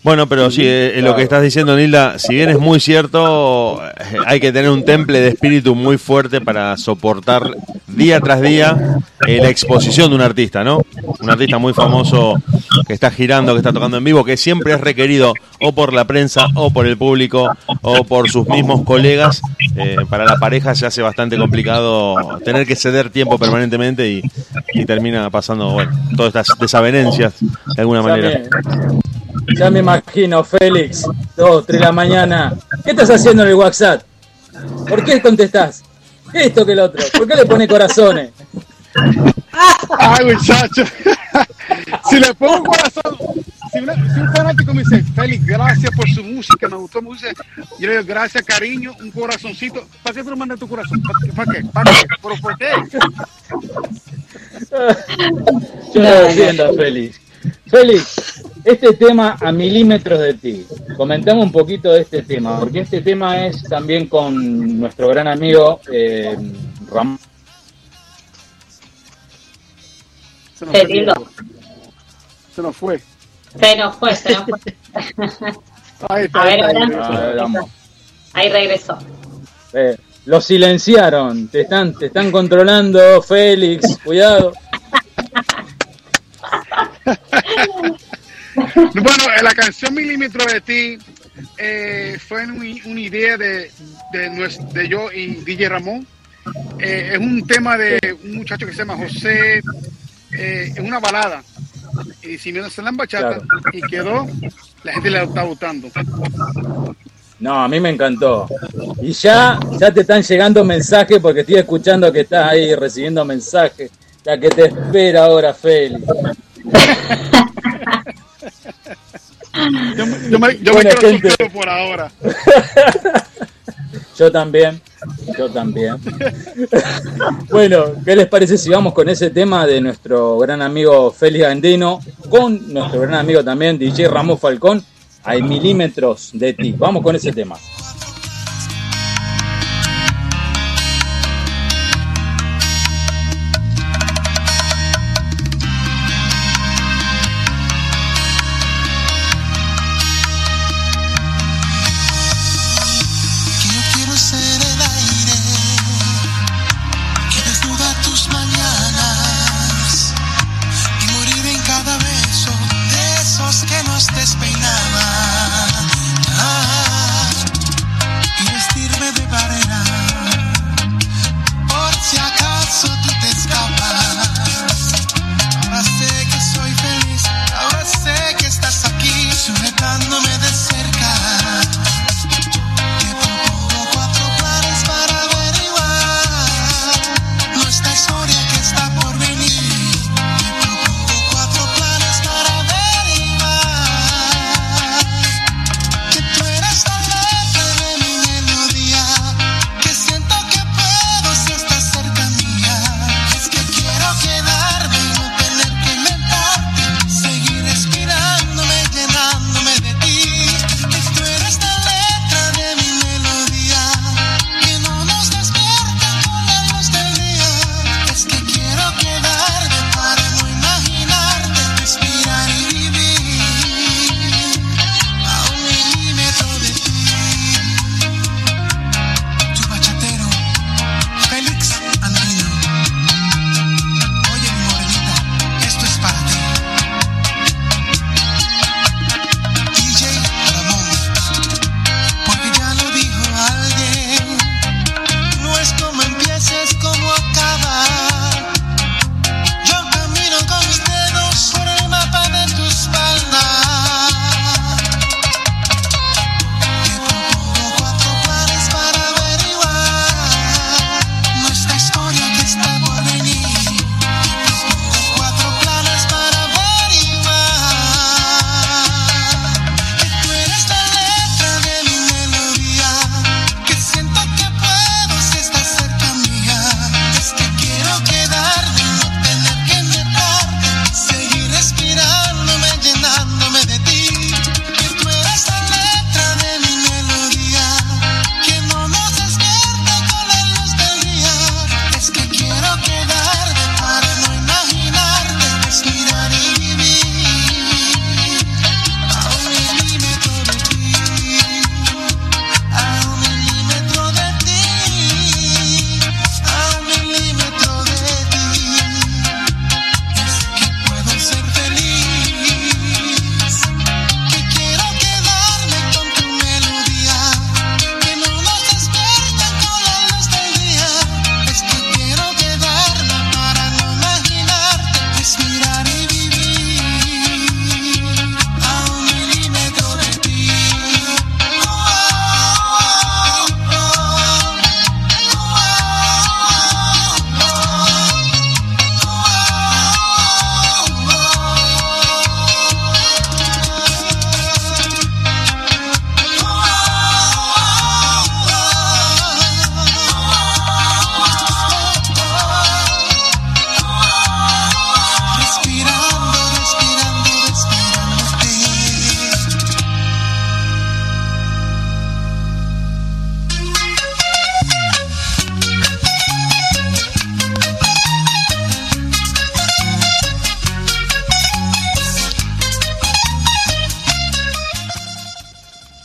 [SPEAKER 3] Bueno, pero sí, eh, lo que estás diciendo, Nilda, si bien es muy cierto, eh, hay que tener un temple de espíritu muy fuerte para soportar día tras día eh, la exposición de un artista, ¿no? Un artista muy famoso que está girando, que está tocando en vivo, que siempre es requerido o por la prensa, o por el público, o por sus mismos colegas. para la pareja se hace bastante complicado tener que ceder tiempo permanentemente y, y termina pasando, bueno, todas estas desavenencias de alguna manera.
[SPEAKER 5] Ya me imagino, Félix, dos, tres de la mañana. ¿Qué estás haciendo en el WhatsApp? ¿Por qué contestás? Esto que el otro. ¿Por qué le pone corazones?
[SPEAKER 10] Ay, muchacho. si le pongo corazón, si, un fanático me dice, Félix, gracias por su música, me gustó mucho, yo le digo, gracias, cariño, un corazoncito. ¿Para qué tú lo mandas tu corazón? ¿Para qué? ¿Para qué? ¿Pero por qué?
[SPEAKER 5] Yo no entiendo, Félix. Félix, este tema a milímetros de ti. Comentamos un poquito de este tema, porque este tema es también con nuestro gran amigo eh, Ramón.
[SPEAKER 10] Se nos, fue, se nos fue.
[SPEAKER 4] Se nos fue, se nos fue. Ahí está, a ver, ahora. Ahí regresó.
[SPEAKER 5] Eh, lo silenciaron, te están, te están controlando, Félix, cuidado.
[SPEAKER 10] bueno, la canción Milímetro de ti eh, fue una idea de, de, yo y DJ Ramón. Eh, es un tema de un muchacho que se llama José, eh, es una balada. Y si me en la bachata y quedó, la gente le está gustando.
[SPEAKER 5] No, a mí me encantó. Y ya, ya te están llegando mensajes porque estoy escuchando que estás ahí recibiendo mensajes. Ya que te espera ahora, Félix.
[SPEAKER 10] Yo, me, yo me quedo por ahora.
[SPEAKER 5] Yo también, yo también. bueno, ¿qué les parece si vamos con ese tema de nuestro gran amigo Félix Andino, con nuestro gran amigo también DJ Ramón Falcón, hay milímetros de ti? Vamos con ese tema.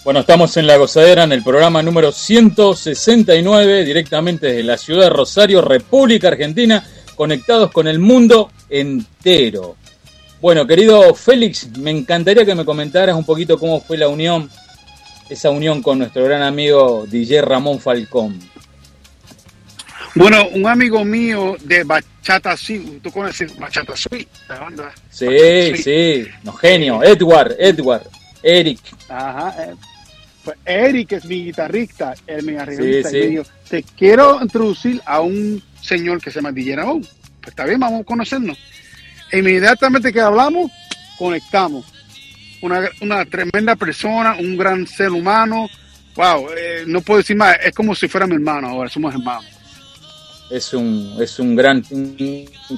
[SPEAKER 5] Bueno, estamos en La Gozadera en el programa número 169, directamente desde la ciudad de Rosario, República Argentina, conectados con el mundo entero. Bueno, querido Félix, me encantaría que me comentaras un poquito cómo fue la unión, esa unión con nuestro gran amigo DJ Ramón Falcón.
[SPEAKER 10] Bueno, un amigo mío de Bachata Suite, ¿tú conoces Bachata Suite? La banda?
[SPEAKER 5] Sí, sí, no, genio, Edward, Edward, Eric.
[SPEAKER 10] Ajá, eh, pues Eric es mi guitarrista, él me arreglista y me dijo, te quiero introducir a un señor que se llama DJ Ramón. Pues está bien, vamos a conocernos. E inmediatamente que hablamos, conectamos. Una, una tremenda persona, un gran ser humano. Wow, eh, no puedo decir más, es como si fuera mi hermano ahora, somos hermanos.
[SPEAKER 5] Es un, es un gran,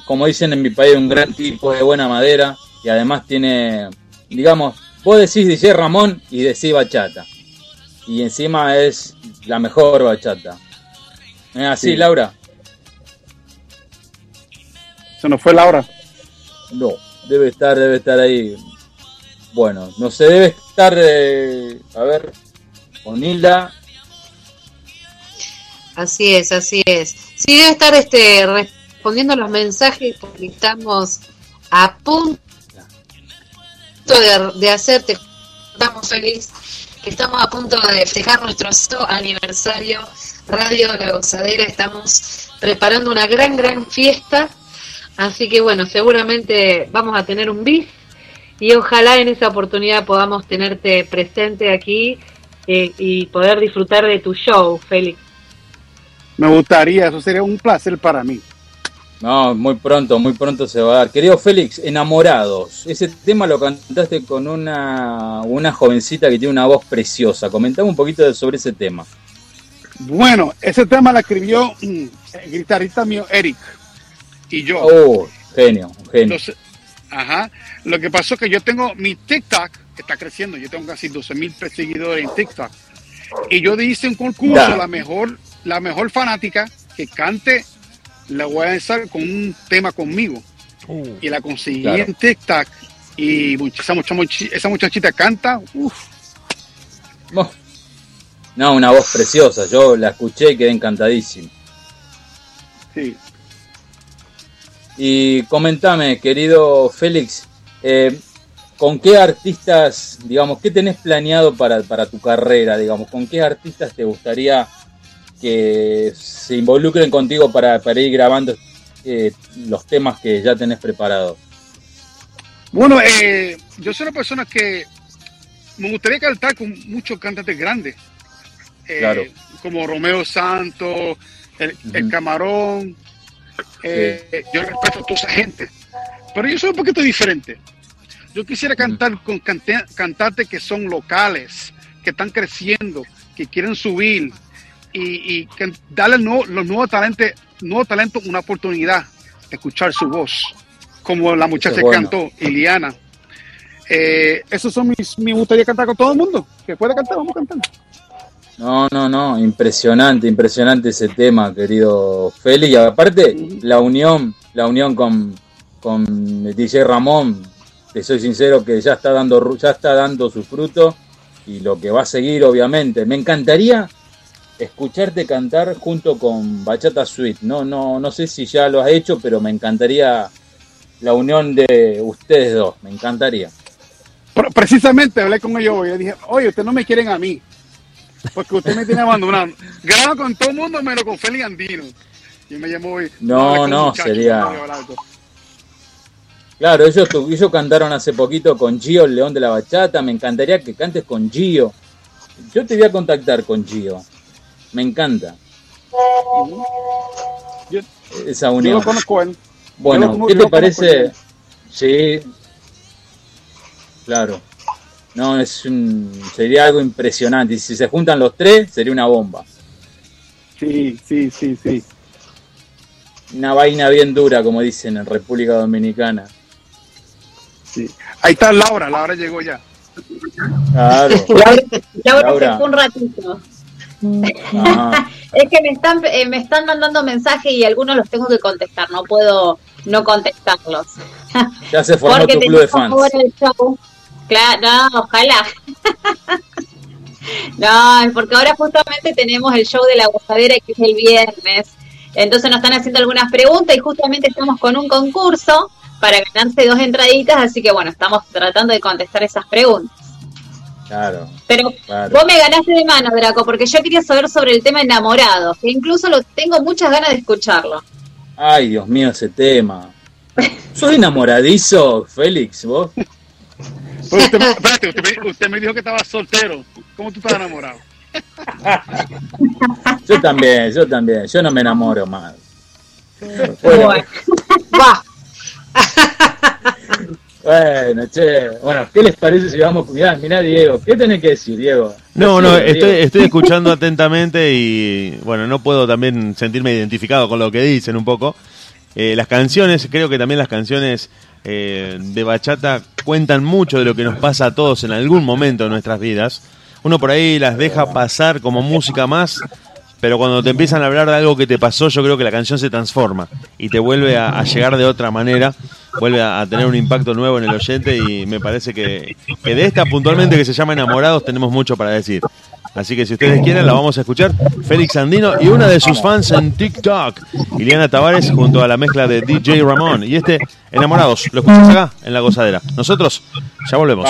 [SPEAKER 5] como dicen en mi país, un gran tipo de buena madera y además tiene, digamos, vos decís DJ Ramón y decís bachata y encima es la mejor bachata. ¿Es así, Laura?
[SPEAKER 10] ¿Se nos fue Laura?
[SPEAKER 5] No, debe estar, debe estar ahí. Bueno, no se debe estar, eh, a ver, con Hilda.
[SPEAKER 6] Así es, así es. Sí, debe estar este respondiendo los mensajes porque estamos a punto de, de hacerte, estamos felices Estamos a punto de festejar nuestro aniversario Radio La Gozadera. Estamos preparando una gran, gran fiesta. Así que bueno, seguramente vamos a tener un bis y ojalá en esa oportunidad podamos tenerte presente aquí eh, y poder disfrutar de tu show, Félix.
[SPEAKER 10] Me gustaría, eso sería un placer para mí.
[SPEAKER 5] No, muy pronto, muy pronto se va a dar. Querido Félix, Enamorados. Ese tema lo cantaste con una, una jovencita que tiene una voz preciosa. Comentame un poquito sobre ese tema.
[SPEAKER 10] Bueno, ese tema lo escribió el guitarrista mío, Eric, y yo.
[SPEAKER 5] Oh, genio, genio.
[SPEAKER 10] ajá. Lo que pasó es que yo tengo mi TikTok, que está creciendo, yo tengo casi 12 mil seguidores en TikTok. Y yo hice un concurso, la mejor, la mejor fanática que cante la voy a empezar con un tema conmigo. Uh. y la conseguí en TikTok. Y esa, esa muchachita canta. Uf.
[SPEAKER 5] No, una voz preciosa. Yo la escuché y quedé encantadísimo.
[SPEAKER 10] Sí.
[SPEAKER 5] Y comentame, querido Félix, eh, ¿con qué artistas, digamos, qué tenés planeado para, para tu carrera, digamos, con qué artistas te gustaría que se involucren contigo para, ir grabando eh, los temas que ya tenés preparados?
[SPEAKER 10] Bueno, eh, yo soy una persona que me gustaría cantar con muchos cantantes grandes, eh, como Romeo Santos, el, Camarón. Yo respeto a toda esa gente, pero yo soy un poquito diferente. Yo quisiera cantar con cantantes que son locales, que están creciendo, que quieren subir, y, darle los nuevos talentos, nuevos talentos una oportunidad de escuchar su voz, como la muchacha que cantó, Iliana. Eh, esos son mis, me gustaría cantar con todo el mundo, que pueda cantar, vamos a cantar.
[SPEAKER 5] No, no, no, impresionante, impresionante ese tema, querido Félix. Y aparte, la unión, la unión con, con DJ Ramón, te soy sincero que ya está dando, ya está dando su fruto y lo que va a seguir, obviamente. Me encantaría escucharte cantar junto con Bachata Suite. No, no, no sé si ya lo has hecho, pero me encantaría la unión de ustedes dos. Me encantaría.
[SPEAKER 10] Precisamente hablé con ellos hoy. dije, oye, ustedes no me quieren a mí. Porque usted me tiene abandonado. Graba con todo el mundo menos con Feli Andino. Y me llamó hoy.
[SPEAKER 5] No, no, sería. Claro, ellos, ellos cantaron hace poquito con Gio, el León de la Bachata. Me encantaría que cantes con Gio. Yo te voy a contactar con Gio. Me encanta. Esa unión. Bueno, ¿qué te parece? Sí. Claro. No, es un, sería algo impresionante. Y si se juntan los tres, sería una bomba.
[SPEAKER 10] Sí, sí, sí, sí.
[SPEAKER 5] Una vaina bien dura, como dicen en República Dominicana.
[SPEAKER 10] Sí. Ahí está Laura, Laura llegó ya.
[SPEAKER 5] Claro.
[SPEAKER 4] Laura, Laura. se fue un ratito. Ah. es que me están, eh, me están mandando mensajes y algunos los tengo que contestar, no puedo no contestarlos.
[SPEAKER 5] Ya se formó tu club de fans.
[SPEAKER 4] Claro, no, ojalá. No, es porque ahora justamente tenemos el show de la gozadera que es el viernes. Entonces nos están haciendo algunas preguntas y justamente estamos con un concurso para ganarse dos entraditas, así que bueno, estamos tratando de contestar esas preguntas.
[SPEAKER 5] Claro.
[SPEAKER 4] Pero vos me ganaste de mano, Draco, porque yo quería saber sobre el tema enamorado, que incluso lo tengo muchas ganas de escucharlo.
[SPEAKER 5] Ay, Dios mío, ese tema. ¿Sos enamoradizo, Félix, vos?
[SPEAKER 10] usted, espérate, usted me, dijo que estaba soltero. ¿Cómo tú estás enamorado?
[SPEAKER 5] yo también, yo también. Yo no me enamoro más.
[SPEAKER 6] Bueno. Va.
[SPEAKER 5] Bueno, che, bueno, ¿qué les parece si vamos? Mirá, mirá, Diego, ¿qué tenés que decir, Diego?
[SPEAKER 3] No, no, estoy, estoy escuchando atentamente y, bueno, no puedo también sentirme identificado con lo que dicen un poco. Eh, las canciones, creo que también las canciones eh, de bachata cuentan mucho de lo que nos pasa a todos en algún momento de nuestras vidas. Uno por ahí las deja pasar como música más, pero cuando te empiezan a hablar de algo que te pasó, yo creo que la canción se transforma y te vuelve a, llegar de otra manera, vuelve a, tener un impacto nuevo en el oyente y me parece que, de esta puntualmente que se llama Enamorados tenemos mucho para decir. Así que si ustedes quieren, la vamos a escuchar. Félix Andino y una de sus fans en TikTok, Iliana Tavares, junto a la mezcla de DJ Ramón. Y este, Enamorados, lo escuchas acá en La Gozadera. Nosotros ya volvemos.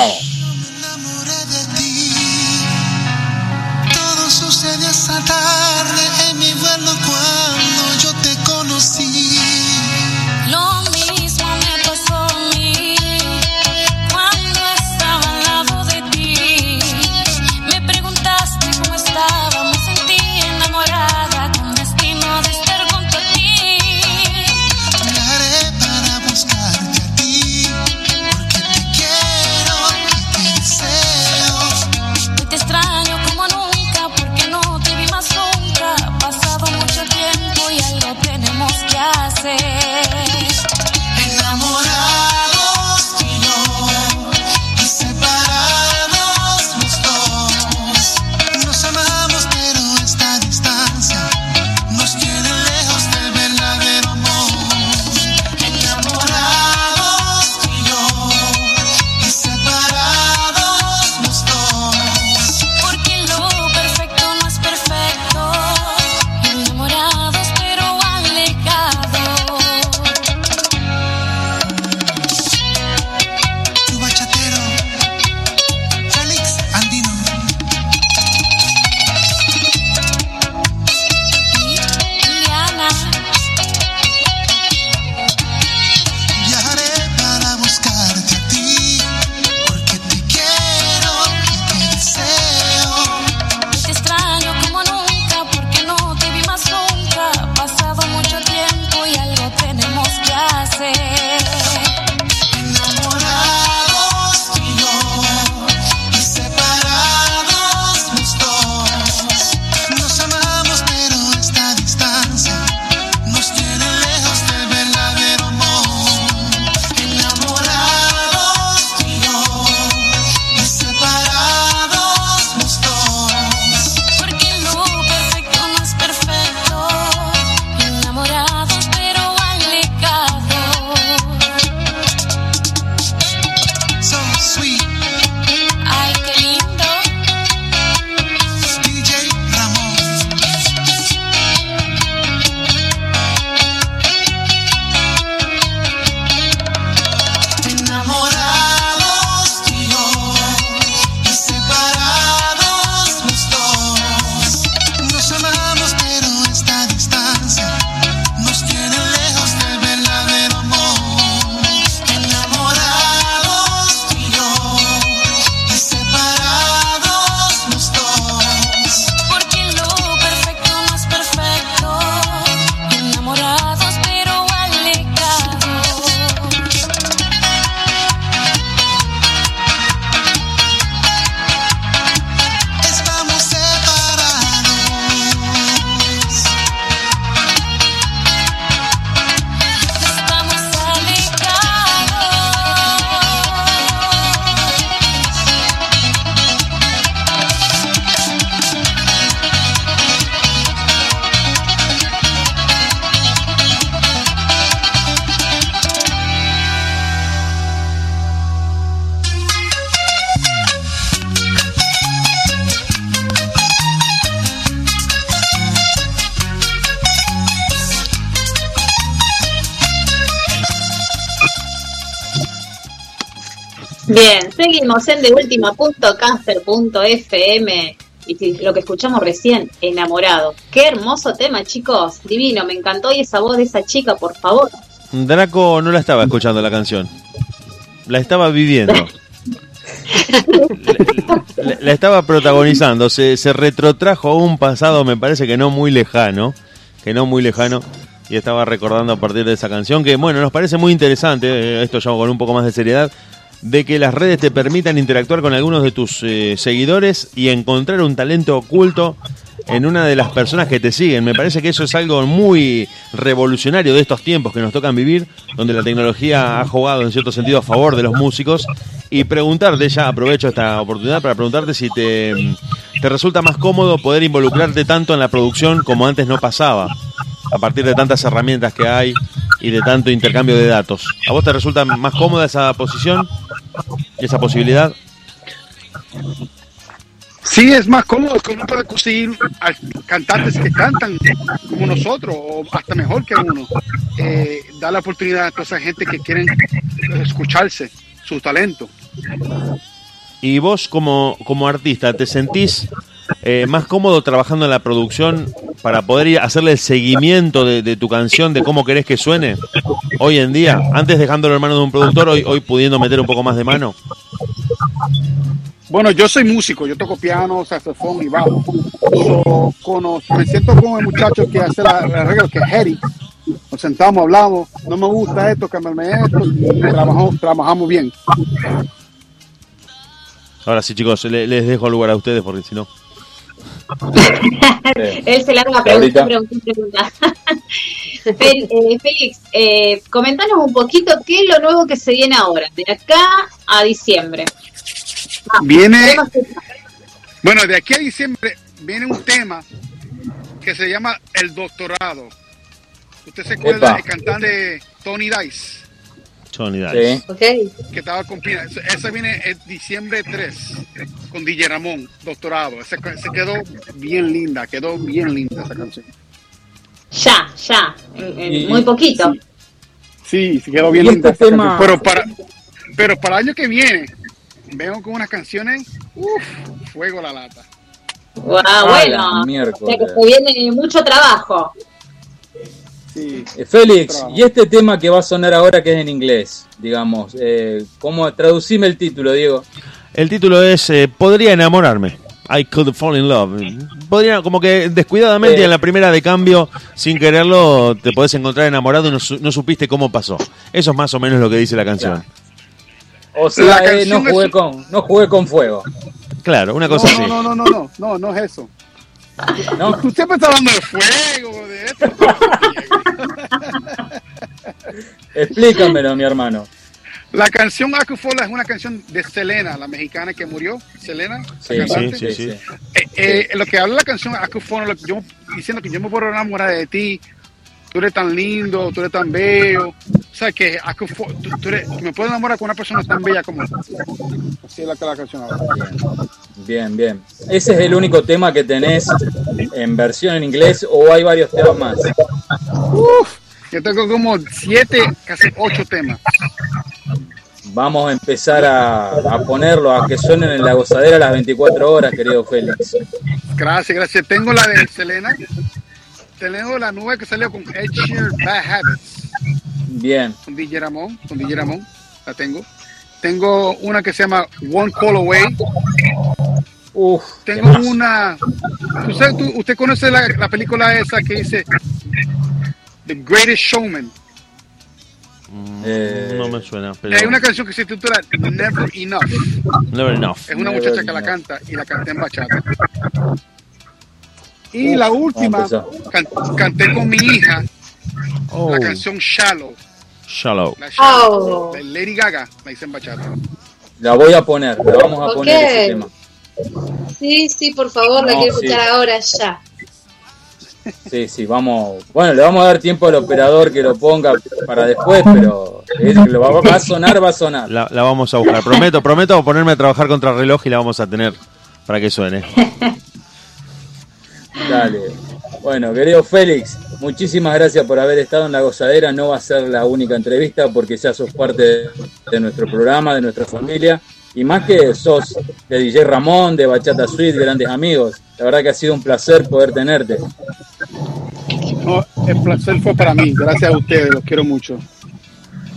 [SPEAKER 4] Seguimos en deultima.caster.fm y lo que escuchamos recién, enamorado. Qué hermoso tema, chicos. Divino, me encantó y esa voz de esa chica, por favor.
[SPEAKER 3] Draco no la estaba escuchando la canción. La estaba viviendo. la, estaba protagonizando. Se, se retrotrajo a un pasado, me parece que no muy lejano. Que no muy lejano. Y estaba recordando a partir de esa canción. Que bueno, nos parece muy interesante. Eh, esto ya con un poco más de seriedad de que las redes te permitan interactuar con algunos de tus eh, seguidores y encontrar un talento oculto en una de las personas que te siguen. Me parece que eso es algo muy revolucionario de estos tiempos que nos tocan vivir, donde la tecnología ha jugado en cierto sentido a favor de los músicos. Y preguntarte, ya aprovecho esta oportunidad para preguntarte si te, te resulta más cómodo poder involucrarte tanto en la producción como antes no pasaba, a partir de tantas herramientas que hay y de tanto intercambio de datos. ¿A vos te resulta más cómoda esa posición y esa posibilidad?
[SPEAKER 10] Sí, es más cómodo que uno puede conseguir cantantes que cantan como nosotros o hasta mejor que uno. Eh, da la oportunidad a toda esa gente que quieren escucharse su talento.
[SPEAKER 3] Y vos como, como artista, ¿te sentís eh, más cómodo trabajando en la producción para poder ir hacerle el seguimiento de, tu canción, de cómo querés que suene hoy en día? Antes dejándolo en manos de un productor, hoy, hoy pudiendo meter un poco más de mano.
[SPEAKER 10] Bueno, yo soy músico, yo toco piano, saxofón y bajo. me siento como el muchacho que hace la, regla, que es Harry. Nos sentamos, hablamos, no me gusta esto, cámbiame esto, y trabajamos, trabajamos bien.
[SPEAKER 3] Ahora sí, chicos, les dejo el lugar a ustedes porque si no.
[SPEAKER 4] Él se larga pregunta, pregunta, pregunta. Eh, Félix, eh, comentanos un poquito qué es lo nuevo que se viene ahora, de acá a diciembre.
[SPEAKER 10] Ah, viene, bueno, de aquí a diciembre viene un tema que se llama El Doctorado. ¿Usted se acuerda del cantante Tony Dice?
[SPEAKER 6] Okay.
[SPEAKER 10] Que estaba con Esa viene en diciembre 3 con DJ Ramón, Doctorado. Se, quedó bien linda, quedó bien linda esa canción.
[SPEAKER 4] Ya, ya, muy poquito.
[SPEAKER 10] Sí, se quedó bien linda. Este pero para, pero para el año que viene Vengo con unas canciones, uff, fuego la lata.
[SPEAKER 4] Wow, bueno, o sea que se viene mucho trabajo.
[SPEAKER 5] Sí, eh, Félix, y este tema que va a sonar ahora que es en inglés, digamos, eh, ¿cómo traducime el título, Diego?
[SPEAKER 3] El título es eh, Podría enamorarme. I could fall in love. Podría, como que descuidadamente en la primera de cambio, sin quererlo, te podés encontrar enamorado y no, supiste cómo pasó. Eso es más o menos lo que dice la canción.
[SPEAKER 5] O sea, eh, no, jugué con, no jugué con fuego.
[SPEAKER 3] Claro, una cosa así.
[SPEAKER 10] No, no, no, no, no, no es eso. ¿No? Usted siempre está hablando de fuego, de esto.
[SPEAKER 5] Explícamelo, mi hermano.
[SPEAKER 10] La canción Acufola es una canción de Selena, la mexicana que murió. Selena,
[SPEAKER 3] sí, sí, sí, sí.
[SPEAKER 10] Eh, eh, lo que habla la canción Acufola, yo, diciendo que yo me puedo enamorar de ti, tú eres tan lindo, tú eres tan bello. O sea, que tú, eres, me puedo enamorar con una persona tan bella como Así es la, la canción ahora.
[SPEAKER 5] Bien, bien. ¿Ese es el único tema que tenés en versión en inglés o hay varios temas más?
[SPEAKER 10] Uf, yo tengo como siete, casi ocho temas.
[SPEAKER 5] Vamos a empezar a, a ponerlo, a que suenen en la gozadera las 24 horas, querido Félix.
[SPEAKER 10] Gracias, gracias. Tengo la de Selena, tenemos la nube que salió con Ed Sheeran Bad Habits.
[SPEAKER 5] Bien.
[SPEAKER 10] Con DJ Ramón, con DJ Ramón, la tengo. Tengo una que se llama One Call Away.
[SPEAKER 5] Uf,
[SPEAKER 10] tengo una. ¿Usted, usted conoce la, la, película esa que dice The Greatest Showman?
[SPEAKER 3] Eh, no me suena. Pero...
[SPEAKER 10] Hay una canción que se titula Never Enough.
[SPEAKER 3] Never Enough.
[SPEAKER 10] Es una muchacha que la canta y la canta en bachata. Y la última, canté con mi hija la oh. canción Shallow.
[SPEAKER 3] Shallow.
[SPEAKER 10] La Shallow. De Lady Gaga, la hice en bachata.
[SPEAKER 5] La voy a poner, la vamos a poner ese tema.
[SPEAKER 6] Sí, sí, por favor, la quiero escuchar ahora ya.
[SPEAKER 5] Sí, sí, vamos. Bueno, le vamos a dar tiempo al operador que lo ponga para después, pero lo va, a sonar, va a sonar.
[SPEAKER 3] La, la, vamos a buscar. Prometo, prometo ponerme a trabajar contra el reloj y la vamos a tener para que suene.
[SPEAKER 5] Dale. Bueno, querido Félix, muchísimas gracias por haber estado en la gozadera. No va a ser la única entrevista porque ya sos parte de nuestro programa, de nuestra familia. Y más que sos de DJ Ramón, de Bachata Suite, grandes amigos. La verdad que ha sido un placer poder tenerte.
[SPEAKER 10] El placer fue para mí. Gracias a ustedes, los quiero mucho.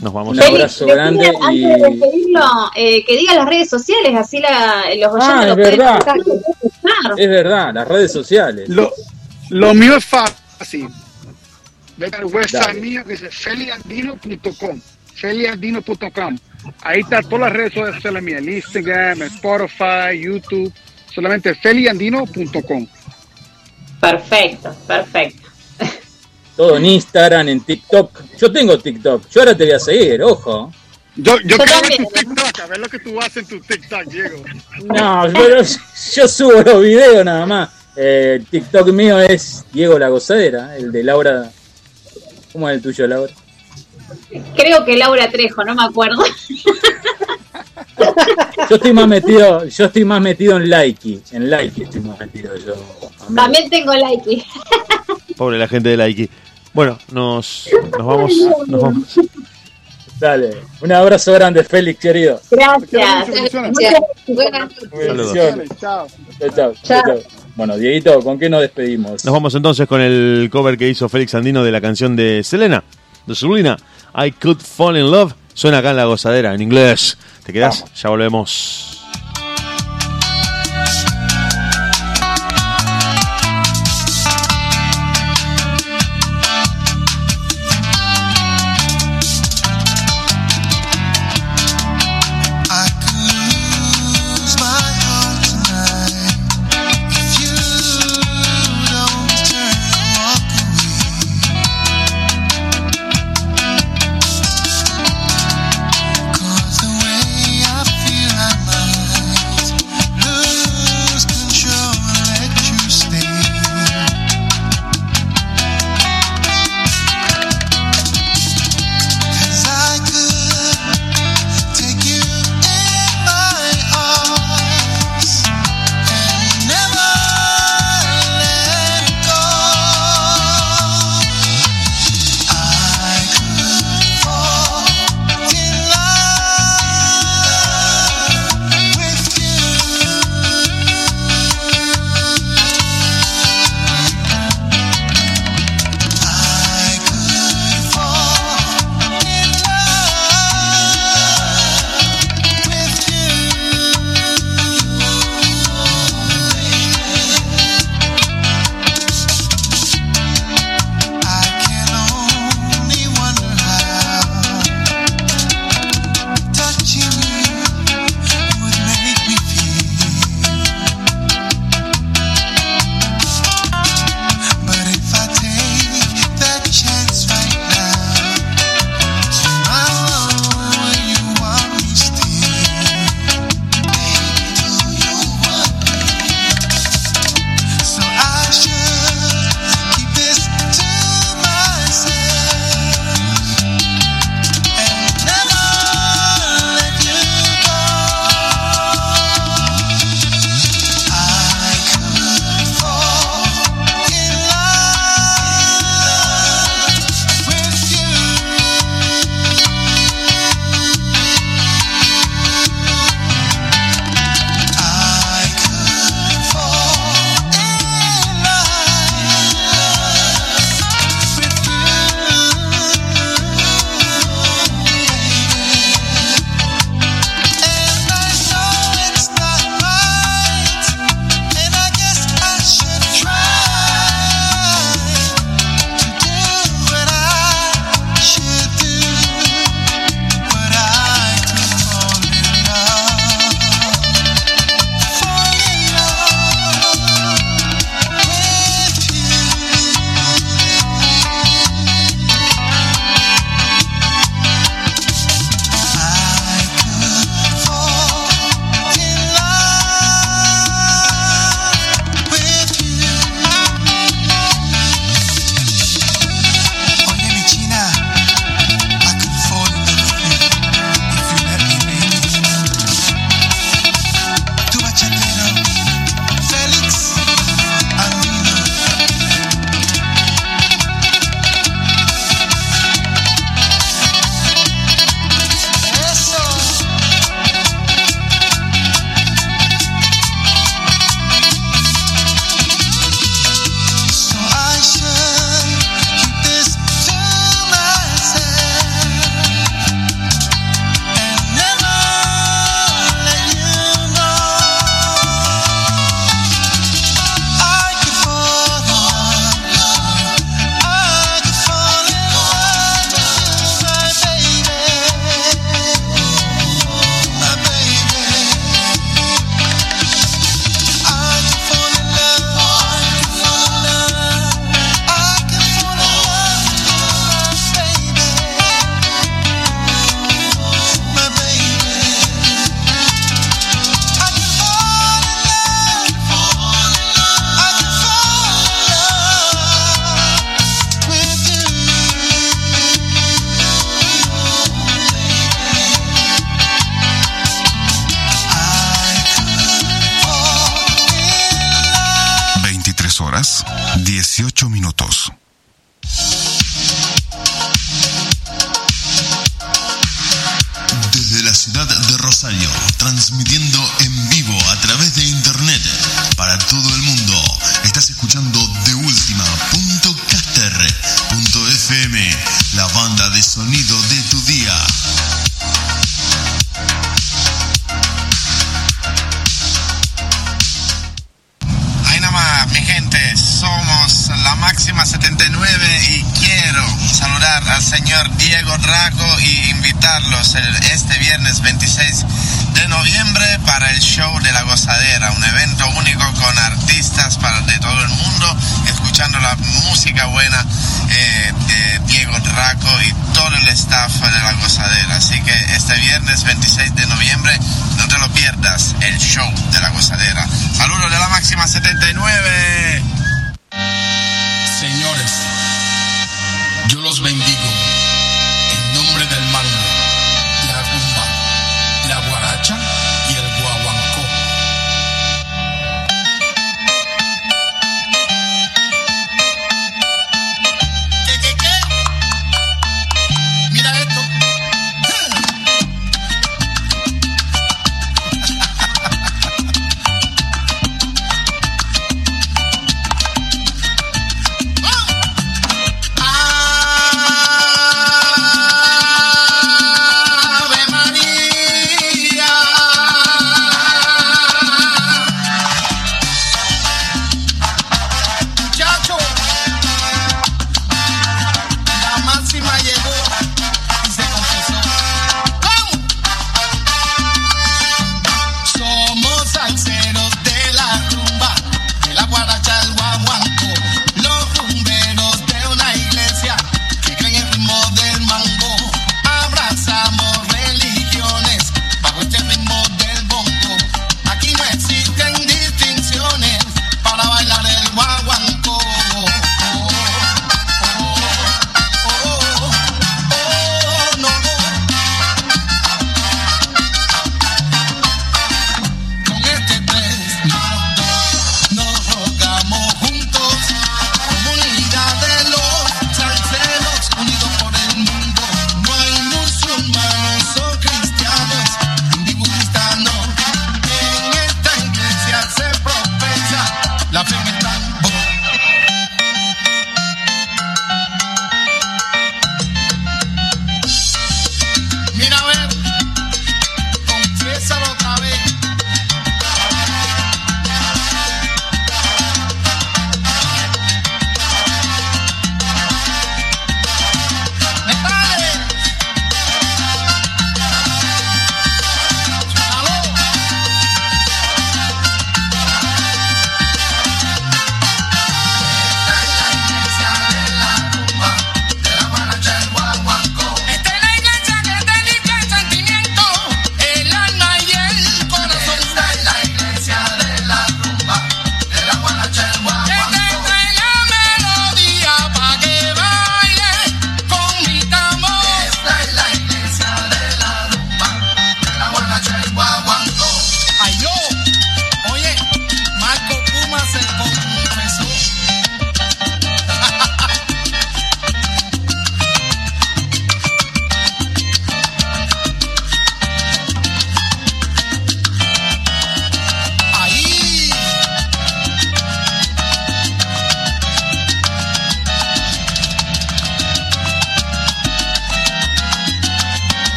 [SPEAKER 3] Nos vamos
[SPEAKER 5] Un abrazo grande
[SPEAKER 4] Antes
[SPEAKER 5] y...
[SPEAKER 4] de despedirlo, eh, que diga las redes sociales, así la, los oyentes
[SPEAKER 5] Ah,
[SPEAKER 4] lo
[SPEAKER 5] es
[SPEAKER 4] pueden
[SPEAKER 5] verdad.
[SPEAKER 4] pueden.
[SPEAKER 5] Es verdad, las redes sociales.
[SPEAKER 10] Lo, lo mío es fácil. Vete al website
[SPEAKER 5] Dale.
[SPEAKER 10] mío que es feliandino.com. Feliandino.com. Ahí está todas las redes sociales mías: el Instagram, el Spotify, YouTube. Solamente feliandino.com.
[SPEAKER 4] Perfecto, perfecto.
[SPEAKER 5] Todo en Instagram, en TikTok. Yo tengo TikTok. Yo ahora te voy a seguir, ojo.
[SPEAKER 10] Yo, yo
[SPEAKER 4] Yo
[SPEAKER 10] quiero ver
[SPEAKER 4] también.
[SPEAKER 10] tu TikTok, a ver lo que tú haces en tu TikTok, Diego.
[SPEAKER 5] No, yo, yo subo los videos nada más. Eh, el TikTok mío es Diego La Gozadera, el de Laura. ¿Cómo es el tuyo, Laura?
[SPEAKER 4] Creo que Laura Trejo, no me acuerdo.
[SPEAKER 5] Yo estoy más metido, yo estoy más metido en Likey, en Likey estoy más metido yo. amigo.
[SPEAKER 4] También tengo like.
[SPEAKER 3] Pobre la gente de Laiki. Bueno, nos, nos vamos. Nos vamos.
[SPEAKER 5] Dale, un abrazo grande, Félix, querido.
[SPEAKER 4] Gracias.
[SPEAKER 10] Bendiciones.
[SPEAKER 6] Buenas noches.
[SPEAKER 3] Saludos.
[SPEAKER 5] Bendiciones.
[SPEAKER 10] Chao.
[SPEAKER 5] Chao, chao, chao, chao. Bueno, Dieguito, ¿con qué nos despedimos?
[SPEAKER 3] Nos vamos entonces con el cover que hizo Félix Andino de la canción de Selena, de Selena. I Could Fall in Love. Suena acá en la gozadera, en inglés. ¿Te quedás? Ya volvemos.
[SPEAKER 2] última.caster.fm, la banda de sonido de tu día.
[SPEAKER 11] Ahí nada más, mi gente, somos la máxima 79 y quiero saludar al señor Diego Draco y invitarlos este viernes 26 noviembre para el show de la gozadera, un evento único con artistas para, de todo el mundo, escuchando la música buena eh, de Diego Draco y todo el staff de la gozadera. Así que este viernes 26 de noviembre, no te lo pierdas, el show de la gozadera. Saludos de la máxima 79.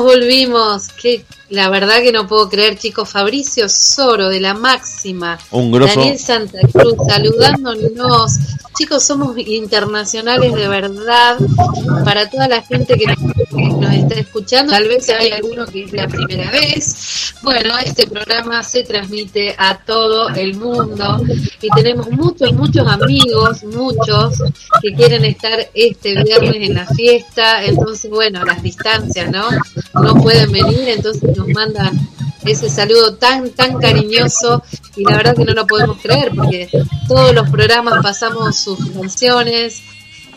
[SPEAKER 6] Volvimos, volvimos. Que la verdad que no puedo creer, chicos. Fabricio Soro de la Máxima.
[SPEAKER 3] Un grosso.
[SPEAKER 6] Daniel Santa Cruz saludándonos. Chicos, somos internacionales de verdad. Para toda la gente que nos está escuchando, tal vez hay alguno que es la primera vez. Bueno, este programa se transmite a todo el mundo y tenemos muchos, muchos amigos, muchos que quieren estar este viernes en la fiesta. Entonces, bueno, las distancias, ¿no? No pueden venir, entonces nos mandan ese saludo tan, tan cariñoso y la verdad que no lo podemos creer porque todos los programas pasamos sus canciones,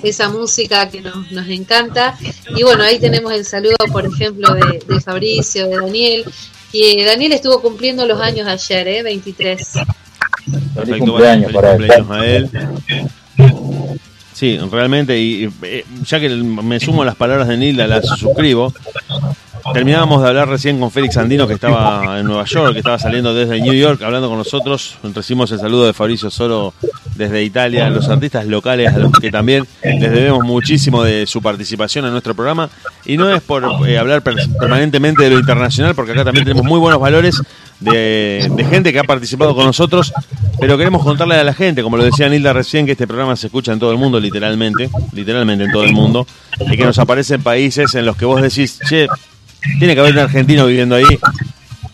[SPEAKER 6] esa música que nos, nos encanta. Y bueno, ahí tenemos el saludo, por ejemplo, de, de Fabricio, de Daniel. Y Daniel estuvo cumpliendo los años ayer, ¿eh? 23.
[SPEAKER 3] Perfecto, cumpleaños, feliz cumpleaños a él. Sí, realmente, y, eh, ya que me sumo a las palabras de Nilda, las suscribo. Terminábamos de hablar recién con Félix Andino, que estaba en Nueva York, que estaba saliendo desde New York, hablando con nosotros. Recibimos el saludo de Fabricio Soro desde Italia, los artistas locales, a los que también les debemos muchísimo de su participación en nuestro programa. Y no es por eh, hablar permanentemente de lo internacional, porque acá también tenemos muy buenos valores de, de, gente que ha participado con nosotros, pero queremos contarle a la gente, como lo decía Nilda recién, que este programa se escucha en todo el mundo, literalmente, literalmente en todo el mundo, y que nos aparecen países en los que vos decís, che, tiene que haber un argentino viviendo ahí.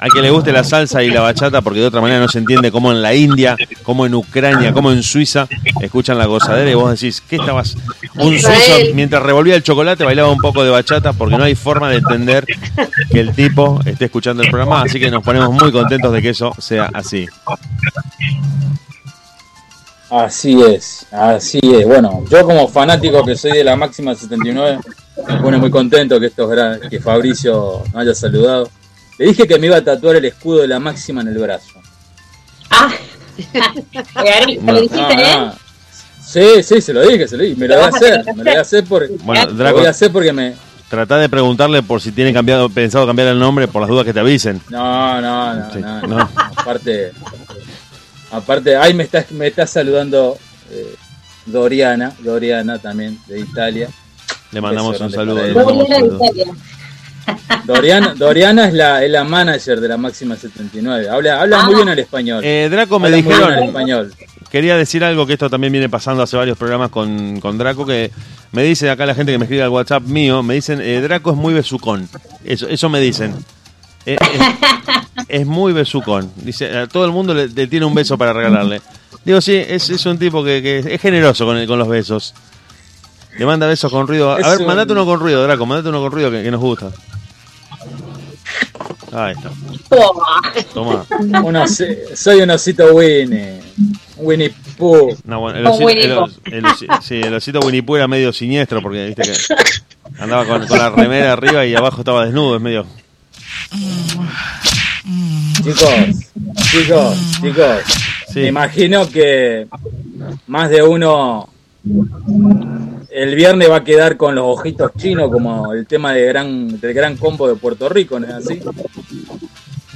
[SPEAKER 3] A que le guste la salsa y la bachata, porque de otra manera no se entiende cómo en la India, como en Ucrania, como en Suiza escuchan la gozadera y vos decís, ¿qué estabas? Un suizo, mientras revolvía el chocolate, bailaba un poco de bachata, porque no hay forma de entender que el tipo esté escuchando el programa, así que nos ponemos muy contentos de que eso sea así.
[SPEAKER 5] Así es, así es. Bueno, yo como fanático que soy de la máxima 79, me pone muy contento que estos que Fabricio me haya saludado. Le dije que me iba a tatuar el escudo de la máxima en el brazo.
[SPEAKER 4] Ah, ¿le dijiste,
[SPEAKER 5] eh? Sí, sí, se lo dije, se lo dije. Me lo voy a hacer, me lo voy a hacer porque,
[SPEAKER 3] bueno,
[SPEAKER 5] Draco, lo voy a hacer porque me...
[SPEAKER 3] Trata de preguntarle por si tiene cambiado, pensado cambiar el nombre por las dudas que te avisen.
[SPEAKER 5] No, no, no, sí, no, no. Aparte, aparte, ahí me está, me está saludando eh, Doriana, Doriana también, de Italia.
[SPEAKER 3] Le mandamos un saludo.
[SPEAKER 5] Doriana, Doriana es la, es la manager de la máxima 79. Habla, habla
[SPEAKER 4] Ah.
[SPEAKER 5] muy bien el español.
[SPEAKER 3] Eh, Draco me
[SPEAKER 5] Habla
[SPEAKER 3] dijeron,
[SPEAKER 5] el español.
[SPEAKER 3] quería decir algo que esto también viene pasando hace varios programas con, con Draco, que me dice acá la gente que me escribe al WhatsApp mío, me dicen, eh, Draco es muy besucón. Eso, eso me dicen. Eh, es, es muy besucón. Dice, a todo el mundo le, le tiene un beso para regalarle. Digo, sí, es, es un tipo que, que es generoso con, el- con los besos. Le manda besos con ruido. A
[SPEAKER 5] Es
[SPEAKER 3] ver,
[SPEAKER 5] un-
[SPEAKER 3] mandate uno con ruido, Draco, mandate uno con ruido que, que nos gusta. Ahí está. Toma.
[SPEAKER 5] Un osi- soy un osito Winnie. Winnie Pooh.
[SPEAKER 3] No, bueno, el osito,
[SPEAKER 4] Winnie
[SPEAKER 3] el os- el osi- sí, el osito Winnie Pooh era medio siniestro porque viste que andaba con, con la remera arriba y abajo estaba desnudo, es medio.
[SPEAKER 5] Chicos, chicos, chicos.
[SPEAKER 3] Sí.
[SPEAKER 5] Me imagino que más de uno el viernes va a quedar con los ojitos chinos como el tema de gran, del gran combo de Puerto Rico, ¿no es así?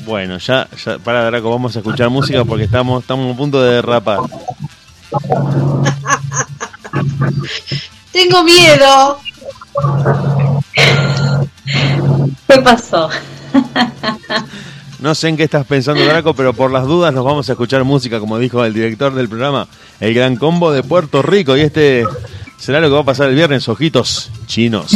[SPEAKER 3] Bueno, ya, ya para Draco, vamos a escuchar música porque estamos, estamos a punto de derrapar.
[SPEAKER 6] Tengo miedo.
[SPEAKER 4] ¿Qué pasó?
[SPEAKER 3] No sé en qué estás pensando, Draco, pero por las dudas nos vamos a escuchar música, como dijo el director del programa, el gran combo de Puerto Rico. Y este será lo que va a pasar el viernes, ojitos chinos.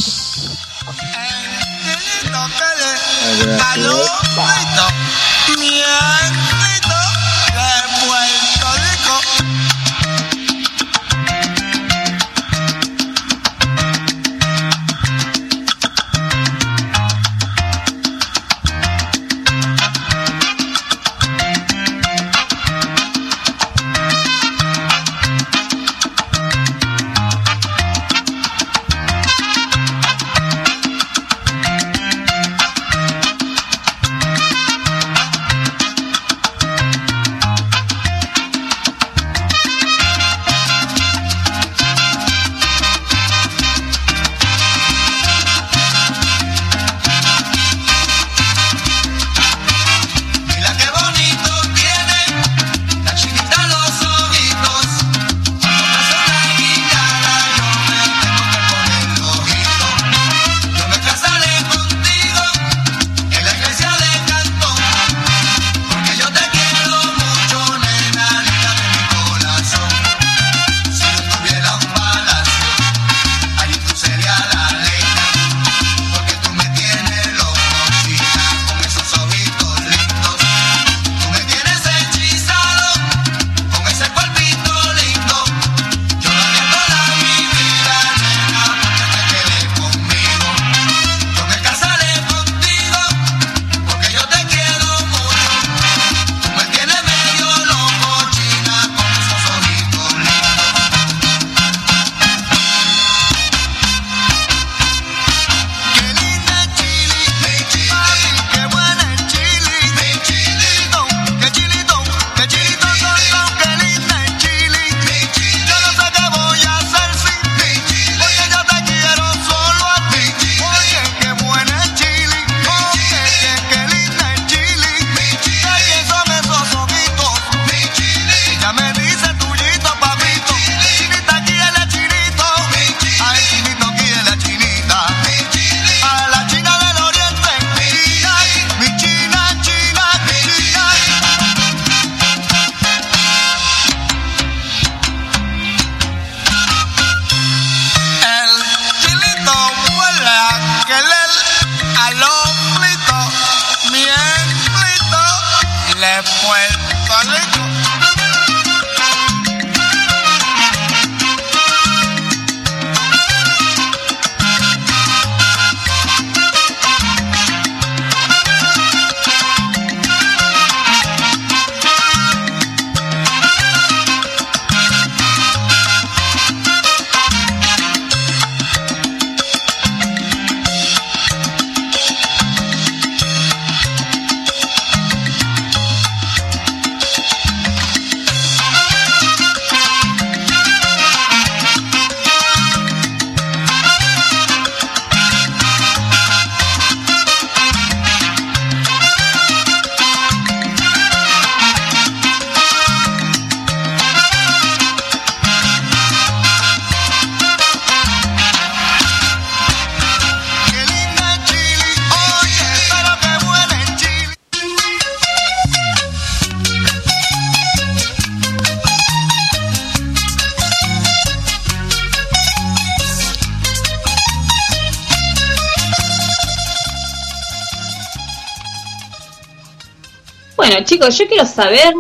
[SPEAKER 4] Chicos, yo quiero saber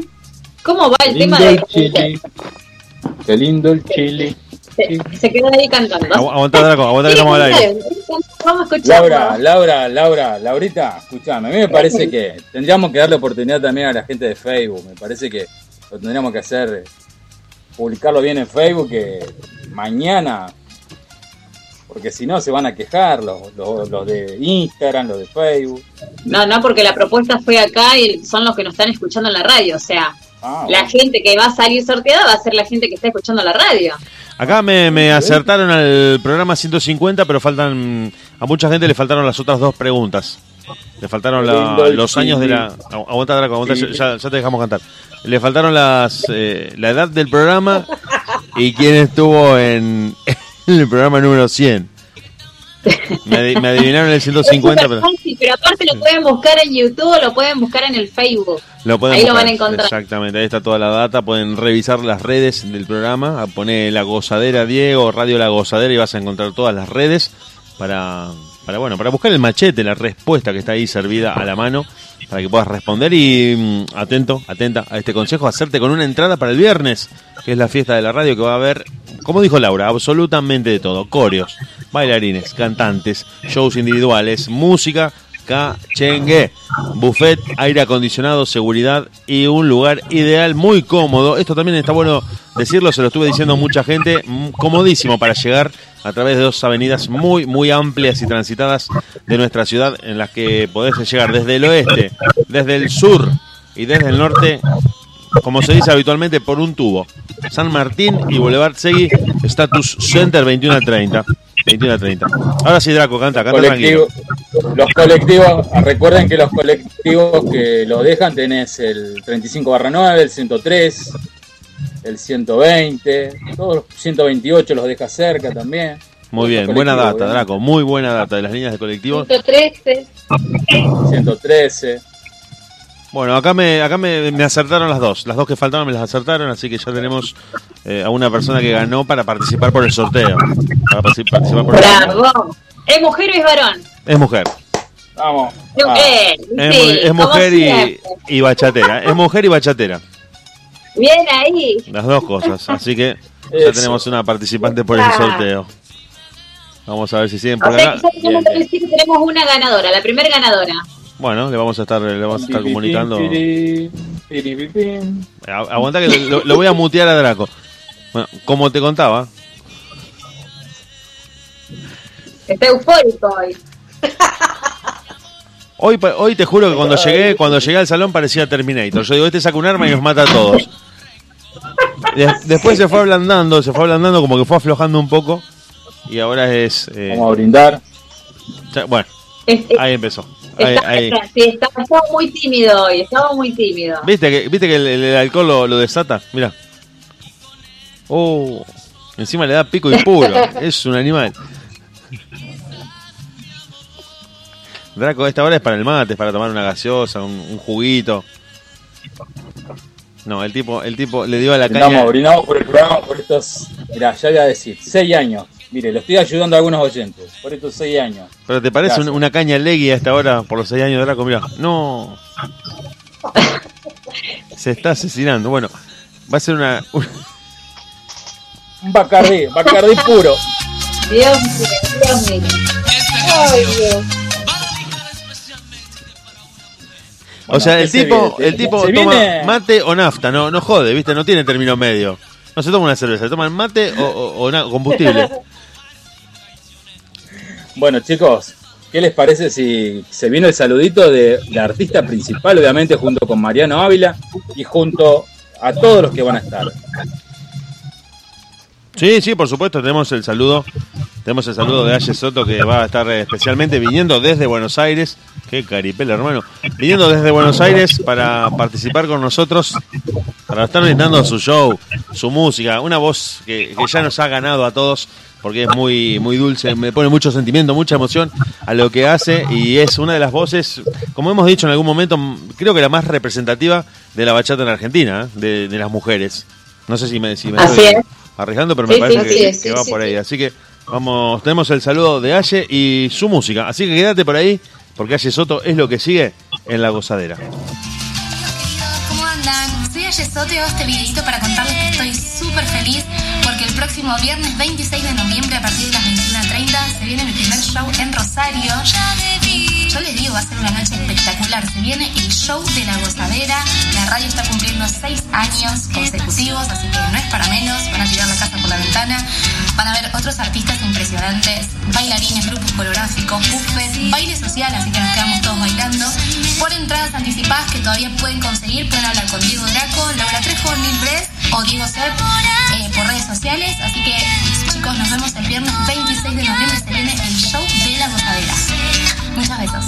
[SPEAKER 4] cómo va el
[SPEAKER 5] Lindo
[SPEAKER 4] tema de.
[SPEAKER 5] el chile. Qué lindo el chile.
[SPEAKER 4] Se, se quedó ahí cantando.
[SPEAKER 3] Agu- Aguanta, Draco, aguanta que
[SPEAKER 4] Sí,
[SPEAKER 3] estamos al aire.
[SPEAKER 4] Vamos a escuchar.
[SPEAKER 5] Laura, Laura, Laura, Laurita, escuchame, a mí me parece que tendríamos que darle oportunidad también a la gente de Facebook, me parece que lo tendríamos que hacer, publicarlo bien en Facebook, que mañana, porque si no se van a quejar los, los, los de Instagram, los de Facebook.
[SPEAKER 4] No, no, porque la propuesta fue acá y son los que nos están escuchando en la radio. O sea,
[SPEAKER 5] Ah,
[SPEAKER 4] la
[SPEAKER 5] bueno.
[SPEAKER 4] gente que va a salir sorteada va a ser la gente que está escuchando la radio.
[SPEAKER 3] Acá me, me acertaron al programa 150, pero faltan a mucha gente le faltaron las otras dos preguntas. Le faltaron la- los años de la... Agu- Aguanta, Draco, aguanta,
[SPEAKER 5] Sí.
[SPEAKER 3] ya, ya te dejamos cantar. Le faltaron las eh, la edad del programa y quién estuvo en, en el programa número 100. Me, adi- me adivinaron el 150,
[SPEAKER 4] Es
[SPEAKER 3] pero
[SPEAKER 4] fácil, pero aparte lo pueden buscar en YouTube lo pueden buscar en el Facebook.
[SPEAKER 3] lo pueden
[SPEAKER 4] Ahí lo van a encontrar.
[SPEAKER 3] Exactamente, ahí está toda la data. Pueden revisar las redes del programa. Poner La Gozadera Diego, Radio La Gozadera y vas a encontrar todas las redes para, para, bueno, para buscar el machete, la respuesta que está ahí servida a la mano para que puedas responder y mm, atento, atenta a este consejo, hacerte con una entrada para el viernes, que es la fiesta de la radio que va a haber, como dijo Laura, absolutamente de todo, coreos, bailarines, cantantes, shows individuales, música, cachengue, buffet, aire acondicionado, seguridad y un lugar ideal muy cómodo. Esto también está bueno decirlo, se lo estuve diciendo a mucha gente, mm, comodísimo para llegar a través de dos avenidas muy, muy amplias y transitadas de nuestra ciudad en las que podés llegar desde el oeste, desde el sur y desde el norte, como se dice habitualmente, por un tubo. San Martín y Boulevard Segui, Status Center 21 a 30. 21 a 30. Ahora sí, Draco, canta, canta
[SPEAKER 5] Colectivo-
[SPEAKER 3] tranquilo.
[SPEAKER 5] los colectivos, recuerden que los colectivos que lo dejan tenés el 35 barra 9, el 103, el 120, todos los 128 los deja cerca también.
[SPEAKER 3] Muy bien, buena data, Draco, muy buena data de las líneas de colectivos.
[SPEAKER 4] 113.
[SPEAKER 5] 113.
[SPEAKER 3] Bueno, acá me acá me, me acertaron las dos. Las dos que faltaban me las acertaron, así que ya tenemos eh, a una persona que ganó para participar por el sorteo. Para partic- participar por el sorteo.
[SPEAKER 4] Bravo. ¿Es mujer o es varón?
[SPEAKER 3] Es mujer.
[SPEAKER 5] Vamos.
[SPEAKER 4] Yo
[SPEAKER 5] Ah,
[SPEAKER 3] Es,
[SPEAKER 4] sí,
[SPEAKER 3] es mujer y, bachatera. Es mujer y bachatera.
[SPEAKER 4] Bien ahí.
[SPEAKER 3] Las dos cosas. Así que ya tenemos una participante por el
[SPEAKER 4] Ah.
[SPEAKER 3] sorteo. Vamos a ver si siguen
[SPEAKER 4] O
[SPEAKER 3] por
[SPEAKER 4] sea,
[SPEAKER 3] acá.
[SPEAKER 4] que ya tenemos que decir que tenemos una ganadora, la primera ganadora.
[SPEAKER 3] Bueno, le vamos a estar, le vamos a estar comunicando.
[SPEAKER 5] Piri, piri, piri, piri.
[SPEAKER 3] A- Aguanta que lo, lo voy a mutear a Draco. Bueno, como te contaba,
[SPEAKER 4] Está eufórico hoy.
[SPEAKER 3] Hoy, hoy te juro que cuando llegué, cuando llegué al salón parecía Terminator. Yo digo, este saca un arma y nos mata a todos. De- después se fue ablandando, se fue ablandando, como que fue aflojando un poco. Y ahora es. eh,
[SPEAKER 5] Vamos a brindar.
[SPEAKER 3] ya- bueno, ahí empezó.
[SPEAKER 4] Está-
[SPEAKER 3] ahí.
[SPEAKER 4] está- sí, está- estaba muy tímido hoy, estaba muy tímido.
[SPEAKER 3] ¿Viste que, ¿viste que el, el alcohol lo, lo desata? Mira. Oh, encima le da pico y puro. es un animal. Draco, esta hora es para el mate, es para tomar una gaseosa, un, un juguito. No, el tipo, el tipo le dio a la
[SPEAKER 5] Brindamos,
[SPEAKER 3] caña.
[SPEAKER 5] brindamos por el programa, por estos. Mirá, ya voy a decir, 6 años. Mire, lo estoy ayudando a algunos oyentes. Por estos 6 años.
[SPEAKER 3] Pero te parece un- una caña legui a esta hora por los seis años de Draco, mira. No. Se está asesinando. Bueno, va a ser una.
[SPEAKER 5] Un Bacardí, Bacardí puro.
[SPEAKER 4] Dios mío, Dios mío. Ay, Dios.
[SPEAKER 3] o sea, el tipo,
[SPEAKER 5] viene?
[SPEAKER 3] el tipo toma
[SPEAKER 5] viene-
[SPEAKER 3] mate o nafta, no, no jode, ¿viste? No tiene término medio. No se toma una cerveza, se toma el mate o, o- combustible.
[SPEAKER 5] Bueno, chicos, ¿qué les parece si se viene el saludito de la artista principal, obviamente, junto con Mariano Ávila y junto a todos los que van a estar?
[SPEAKER 3] Sí, sí, por supuesto, tenemos el saludo. Tenemos el saludo de Aye Soto que va a estar eh, especialmente viniendo desde Buenos Aires. Qué caripela, hermano. Viniendo desde Buenos Aires para participar con nosotros, para estar brindando su show, su música. Una voz que ya nos ha ganado a todos porque es muy, muy dulce, me pone mucho sentimiento, mucha emoción a lo que hace y es una de las voces, como hemos dicho en algún momento, creo que la más representativa de la bachata en Argentina, ¿eh? de, de las mujeres. No sé si me, si me estoy
[SPEAKER 4] es.
[SPEAKER 3] arriesgando, pero me
[SPEAKER 4] Sí,
[SPEAKER 3] parece
[SPEAKER 4] sí,
[SPEAKER 3] que,
[SPEAKER 6] sí,
[SPEAKER 3] que va por ahí. Así que vamos, tenemos el saludo de Aye y su música. Así que quédate por ahí, porque Aye Soto es lo que sigue en la gozadera.
[SPEAKER 12] ¿Cómo andan? Soy Aye Soto y hago este videito para contarles que estoy súper feliz porque el próximo viernes 26 de noviembre a partir de las 21.30 se viene mi primer show en Rosario. Yo les digo, va a ser una noche espectacular. Se viene el show de la gozadera. La radio está cumpliendo 6 años consecutivos, así que no es para menos. Van a tirar la casa por la ventana. Van a ver otros artistas impresionantes, bailarines, grupos coreográficos, buffet, baile social, así que nos quedamos todos bailando. Por entradas anticipadas que todavía pueden conseguir, pueden hablar con Diego Draco, Laura Trejo, Neil Bress o Diego Sepp eh, por redes sociales. Así que, chicos, nos vemos el viernes 26 de noviembre. Se viene el show de la gozadera. Muchas besos.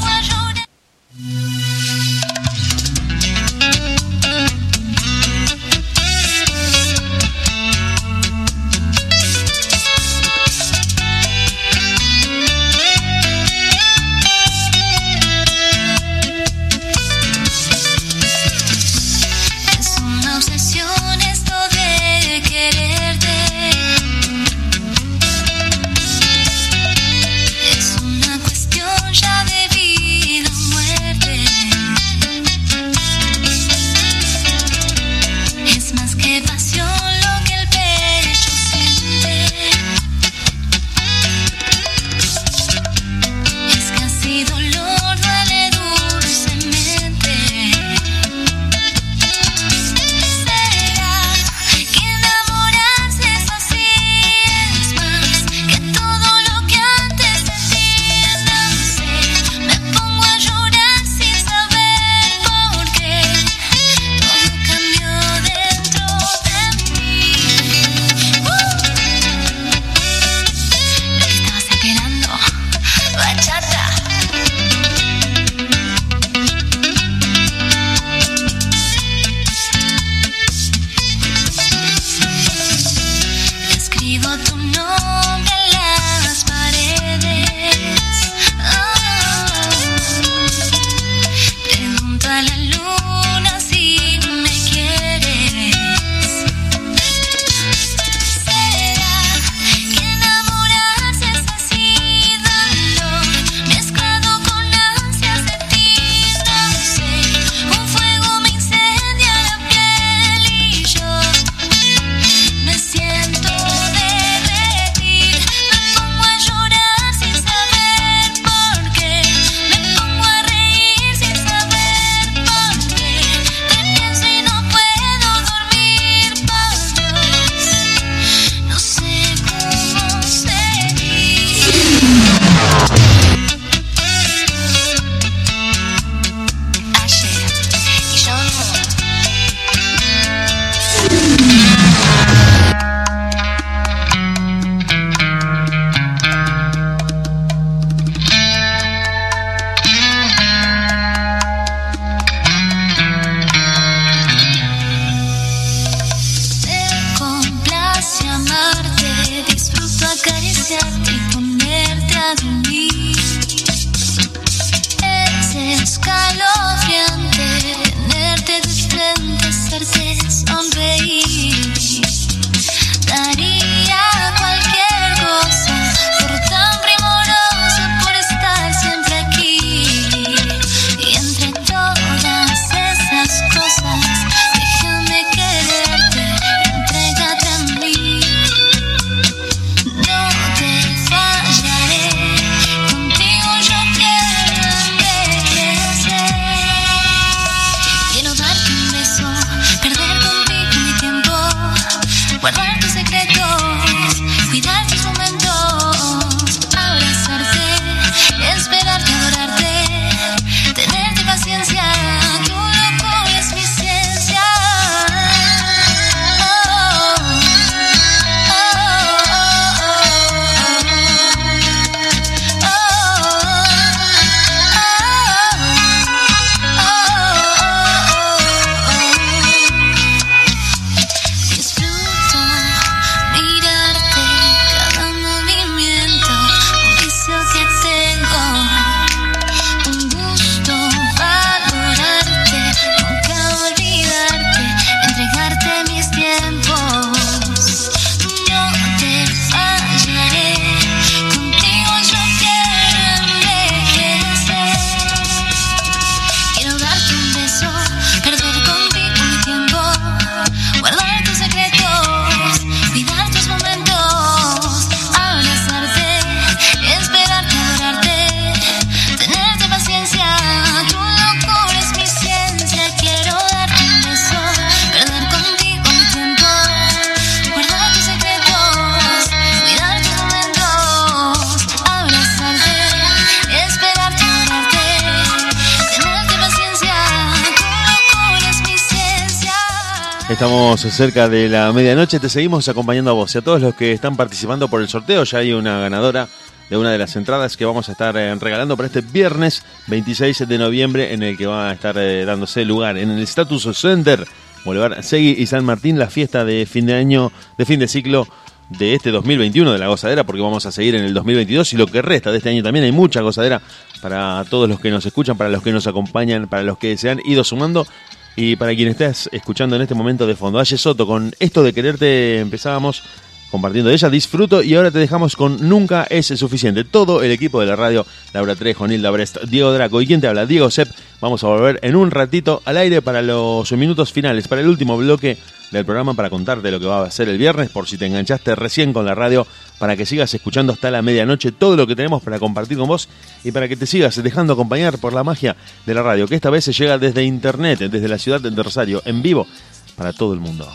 [SPEAKER 12] Cerca de la medianoche, te seguimos acompañando a vos y a todos los que están participando por el sorteo. Ya hay una ganadora de una de las entradas que vamos a estar eh, regalando para este viernes 26 de noviembre en el que va a estar eh, dándose lugar en el Status Center, Boulevard Segui y San Martín, la fiesta de fin de año, de fin de ciclo de este 2021 de la gozadera, porque vamos a seguir en el 2022 y lo que resta de este año también hay mucha gozadera para todos los que nos escuchan, para los que nos acompañan, para los que se han ido sumando y para quien estés escuchando en este momento de fondo. Aye Soto, con esto de quererte empezábamos compartiendo de ella, disfruto y ahora te dejamos con Nunca es suficiente. Todo el equipo de la radio, Laura Trejo, Nilda Brest, Diego Draco y quien te habla, Diego Sepp, vamos a volver en un ratito al aire para los minutos finales, para el último bloque del programa para contarte lo que va a ser el viernes, por si te enganchaste recién con la radio, para que sigas escuchando hasta la medianoche todo lo que tenemos para compartir con vos y para que te sigas dejando acompañar por la magia de la radio, que esta vez se llega desde internet, desde la ciudad de Rosario, en vivo, para todo el mundo.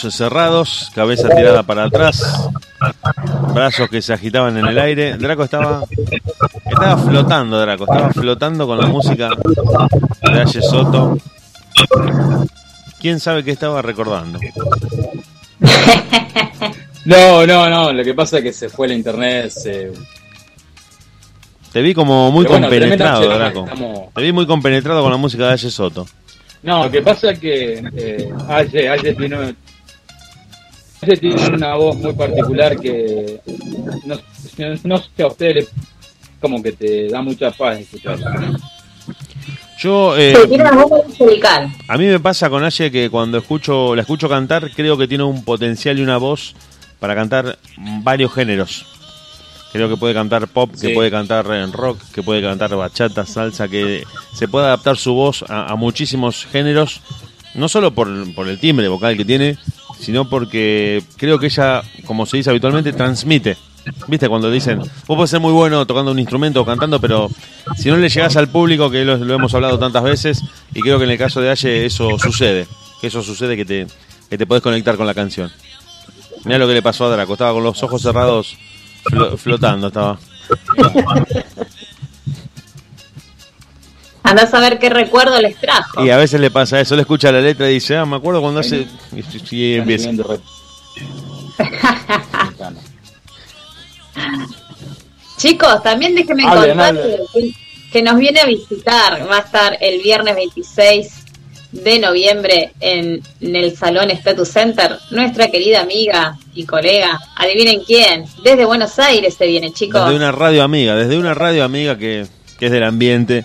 [SPEAKER 12] Cerrados, cabeza tirada para atrás, brazos que se agitaban en el aire. Draco estaba estaba flotando, Draco, estaba flotando con la música de Aye Soto. ¿Quién sabe qué estaba recordando?
[SPEAKER 5] No, no, no. Lo que pasa es que se fue la internet. Se...
[SPEAKER 12] Te vi como muy
[SPEAKER 5] bueno,
[SPEAKER 12] compenetrado, Draco.
[SPEAKER 5] estamos-
[SPEAKER 12] Te vi muy compenetrado con la música de Aye Soto.
[SPEAKER 5] No, lo que pasa es que eh, Aye, Aye tiene, Aye tiene una voz muy particular que no, no sé a ustedes, como que te da mucha paz escucharla.
[SPEAKER 3] Yo, eh,
[SPEAKER 4] tiene una voz angelical.
[SPEAKER 3] a mí me pasa con Aye que cuando escucho la escucho cantar, creo que tiene un potencial y una voz para cantar varios géneros. Creo que puede cantar pop, que puede cantar rock, que puede cantar bachata, salsa, que se puede adaptar su voz a, a muchísimos géneros, no solo por, por el timbre vocal que tiene, sino porque creo que ella, como se dice habitualmente, transmite. ¿Viste? Cuando dicen, vos podés ser muy bueno tocando un instrumento o cantando, pero si no le llegás al público, que lo, hemos hablado tantas veces, y creo que en el caso de Aye eso sucede, que eso sucede que te, que te podés conectar con la canción. Mirá lo que le pasó a Draco, estaba con los ojos cerrados flo- flotando, estaba.
[SPEAKER 4] Andás a ver qué recuerdo les trajo.
[SPEAKER 3] Y a veces le pasa eso, le escucha la letra y dice, ah, me acuerdo cuando hace... Y, y empieza.
[SPEAKER 4] Chicos, también déjenme contar que, que nos viene a visitar. Va a estar el viernes 26 de noviembre en, en el Salón Status Center nuestra querida amiga y colega. Adivinen quién. Desde Buenos Aires se viene, chicos.
[SPEAKER 3] Desde una radio amiga, desde una radio amiga que, que es del ambiente,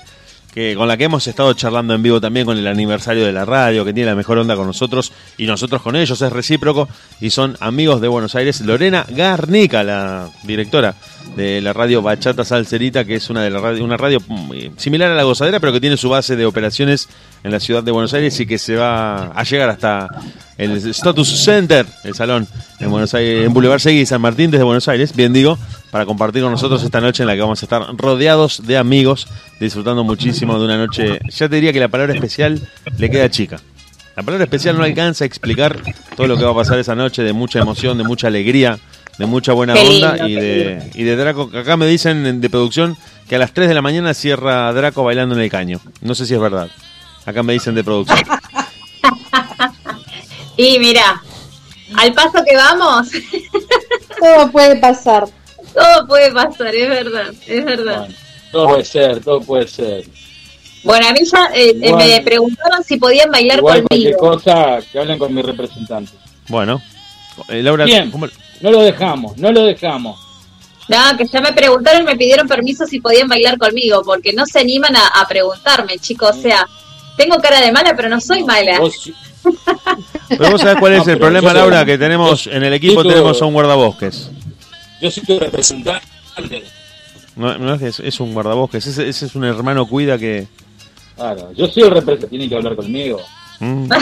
[SPEAKER 3] que con la que hemos estado charlando en vivo también con el aniversario de la radio, que tiene la mejor onda con nosotros y nosotros con ellos, es recíproco y son amigos de Buenos Aires. Lorena Garnica, la directora de la radio Bachata Salcerita, que es una de radio, una radio mm, similar a la gozadera, pero que tiene su base de operaciones en la ciudad de Buenos Aires y que se va a llegar hasta el Status Center, el salón en Buenos Aires, en Boulevard Segui San Martín desde Buenos Aires, bien digo, para compartir con nosotros esta noche en la que vamos a estar rodeados de amigos, disfrutando muchísimo de una noche. Ya te diría que la palabra especial le queda chica. La palabra especial no alcanza a explicar todo lo que va a pasar esa noche de mucha emoción, de mucha alegría, de mucha buena
[SPEAKER 4] Qué
[SPEAKER 3] onda
[SPEAKER 4] lindo,
[SPEAKER 3] y de, y de Draco. Acá me dicen de producción que a las 3 de la mañana cierra Draco bailando en el caño. No sé si es verdad. Acá me dicen de producción.
[SPEAKER 4] Y mira, al paso que vamos,
[SPEAKER 6] Todo puede pasar.
[SPEAKER 4] todo puede pasar, es verdad, es verdad.
[SPEAKER 5] Todo puede ser, todo puede ser.
[SPEAKER 4] Bueno, a mí ya eh, eh,
[SPEAKER 5] Igual-
[SPEAKER 4] me preguntaron si podían bailar
[SPEAKER 5] Igual cualquier
[SPEAKER 4] conmigo.
[SPEAKER 5] cosa que hablen con mi representante.
[SPEAKER 3] Bueno, eh, Laura,
[SPEAKER 5] Bien,
[SPEAKER 3] ¿cómo-
[SPEAKER 5] no lo dejamos, no lo dejamos.
[SPEAKER 4] No, que ya me preguntaron, me pidieron permiso si podían bailar conmigo, porque no se animan a, a preguntarme, chicos. O sea, tengo cara de mala, pero no soy mala.
[SPEAKER 5] Vos,
[SPEAKER 3] Pero vos sabés cuál es
[SPEAKER 5] No,
[SPEAKER 3] el problema, Laura, que tenemos en el equipo
[SPEAKER 5] yo-
[SPEAKER 3] tenemos a un guardabosques.
[SPEAKER 5] yo soy tu representante.
[SPEAKER 3] No, no es, que es, un guardabosques, ese, ese es un hermano cuida que...
[SPEAKER 5] Claro, yo soy el representante, tiene que hablar conmigo.
[SPEAKER 3] mm,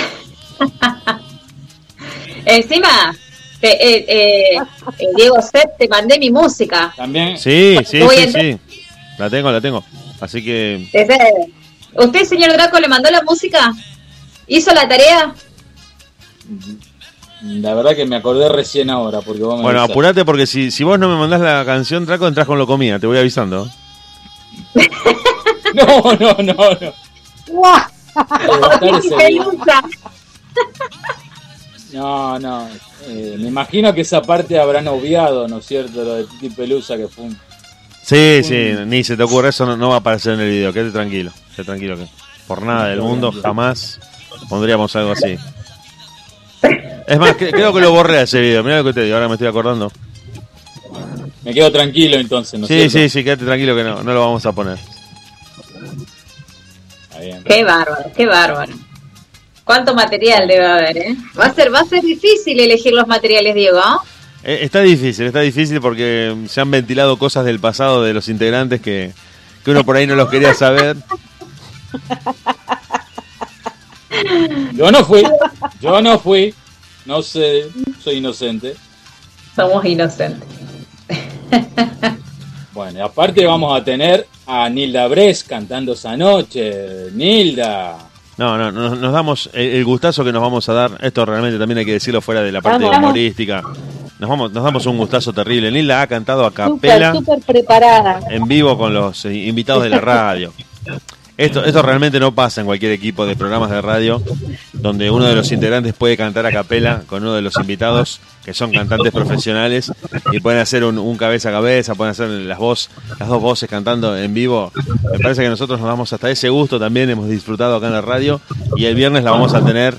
[SPEAKER 4] Encima, eh, eh, eh, Diego Set, te mandé mi música.
[SPEAKER 5] También.
[SPEAKER 3] Sí, sí, sí, sí. La tengo, la tengo. Así que...
[SPEAKER 4] ¿Usted, señor Draco, le mandó la música? ¿Hizo la tarea?
[SPEAKER 5] La verdad que me acordé recién ahora, porque vos me
[SPEAKER 3] Bueno, apurate porque si, si vos no me mandás la canción, Draco, entras con lo comía, te voy avisando.
[SPEAKER 5] No, no, no, no. No, no. eh, me imagino que esa parte habrán obviado, ¿no es cierto? Lo de Titi Pelusa que fue un...
[SPEAKER 3] Sí, sí, ni se te ocurre, eso no, no va a aparecer en el video, quédate tranquilo, quédate tranquilo que por nada del mundo jamás pondríamos algo así. Es más, cre- creo que lo borré ese video, mira lo que te digo, ahora me estoy acordando.
[SPEAKER 5] Me quedo tranquilo entonces, ¿no es
[SPEAKER 3] Sí,
[SPEAKER 5] cierto?
[SPEAKER 3] sí, sí, quédate tranquilo que no, no lo vamos a poner.
[SPEAKER 5] Está bien.
[SPEAKER 4] Qué bárbaro, qué bárbaro. ¿Cuánto material debe haber, eh? Va a ser, va a ser difícil elegir los materiales, Diego. ¿ah?
[SPEAKER 3] Eh, Está difícil, está difícil porque se han ventilado cosas del pasado de los integrantes que, que uno por ahí no los quería saber.
[SPEAKER 5] Yo no fui, yo no fui, no sé, soy inocente.
[SPEAKER 4] Somos inocentes.
[SPEAKER 5] Bueno, y aparte vamos a tener a Nilda Bres cantando esa noche. Nilda.
[SPEAKER 3] No, no, no, nos damos el, gustazo que nos vamos a dar. Esto realmente también hay que decirlo fuera de la parte
[SPEAKER 6] Vamos.
[SPEAKER 3] humorística. Nos vamos, nos damos un gustazo terrible. Nilda ha cantado a
[SPEAKER 6] Súper,
[SPEAKER 3] capela
[SPEAKER 6] súper preparada.
[SPEAKER 3] en vivo con los eh, invitados de la radio. Esto, esto realmente no pasa en cualquier equipo de programas de radio donde uno de los integrantes puede cantar a capela con uno de los invitados que son cantantes profesionales y pueden hacer un, un cabeza a cabeza, pueden hacer las, voz, las dos voces cantando en vivo. Me parece que nosotros nos damos hasta ese gusto también, hemos disfrutado acá en la radio y el viernes la vamos a tener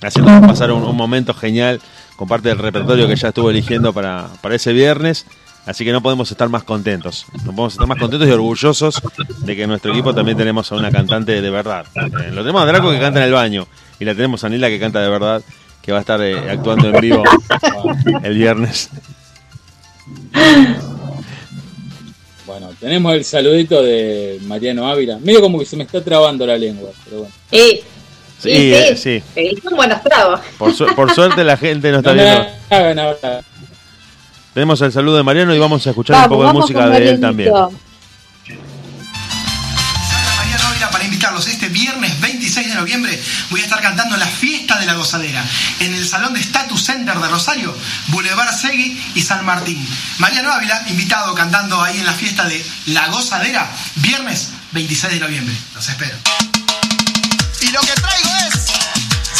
[SPEAKER 3] haciendo pasar un, momento genial con parte del repertorio que ya estuvo eligiendo para, para ese viernes. Así que no podemos estar más contentos. No podemos estar más contentos y orgullosos de que en nuestro equipo también tenemos a una cantante de verdad. Eh, lo tenemos a Draco que canta en el baño y la tenemos a Nila que canta de verdad, que va a estar eh, actuando en vivo el viernes.
[SPEAKER 5] Bueno, tenemos el saludito de Mariano Ávila. Medio como que se me está trabando la lengua, pero bueno.
[SPEAKER 4] Sí,
[SPEAKER 3] Sí,
[SPEAKER 4] sí,
[SPEAKER 3] eh,
[SPEAKER 4] sí. Son buenos tragos.
[SPEAKER 3] Por, su- por suerte la gente no está
[SPEAKER 5] No me
[SPEAKER 3] viendo.
[SPEAKER 5] hagan hablar.
[SPEAKER 3] Tenemos el saludo de Mariano y vamos a escuchar
[SPEAKER 13] Vamos,
[SPEAKER 3] un poco de música de él también.
[SPEAKER 14] Mariano Ávila para invitarlos. Este viernes 26 de noviembre voy a estar cantando la fiesta de la gozadera en el Salón de Status Center de Rosario, Boulevard Segui y San Martín. Mariano Ávila, invitado cantando ahí en la fiesta de la gozadera, viernes 26 de noviembre. Los espero.
[SPEAKER 9] Y lo que traigo es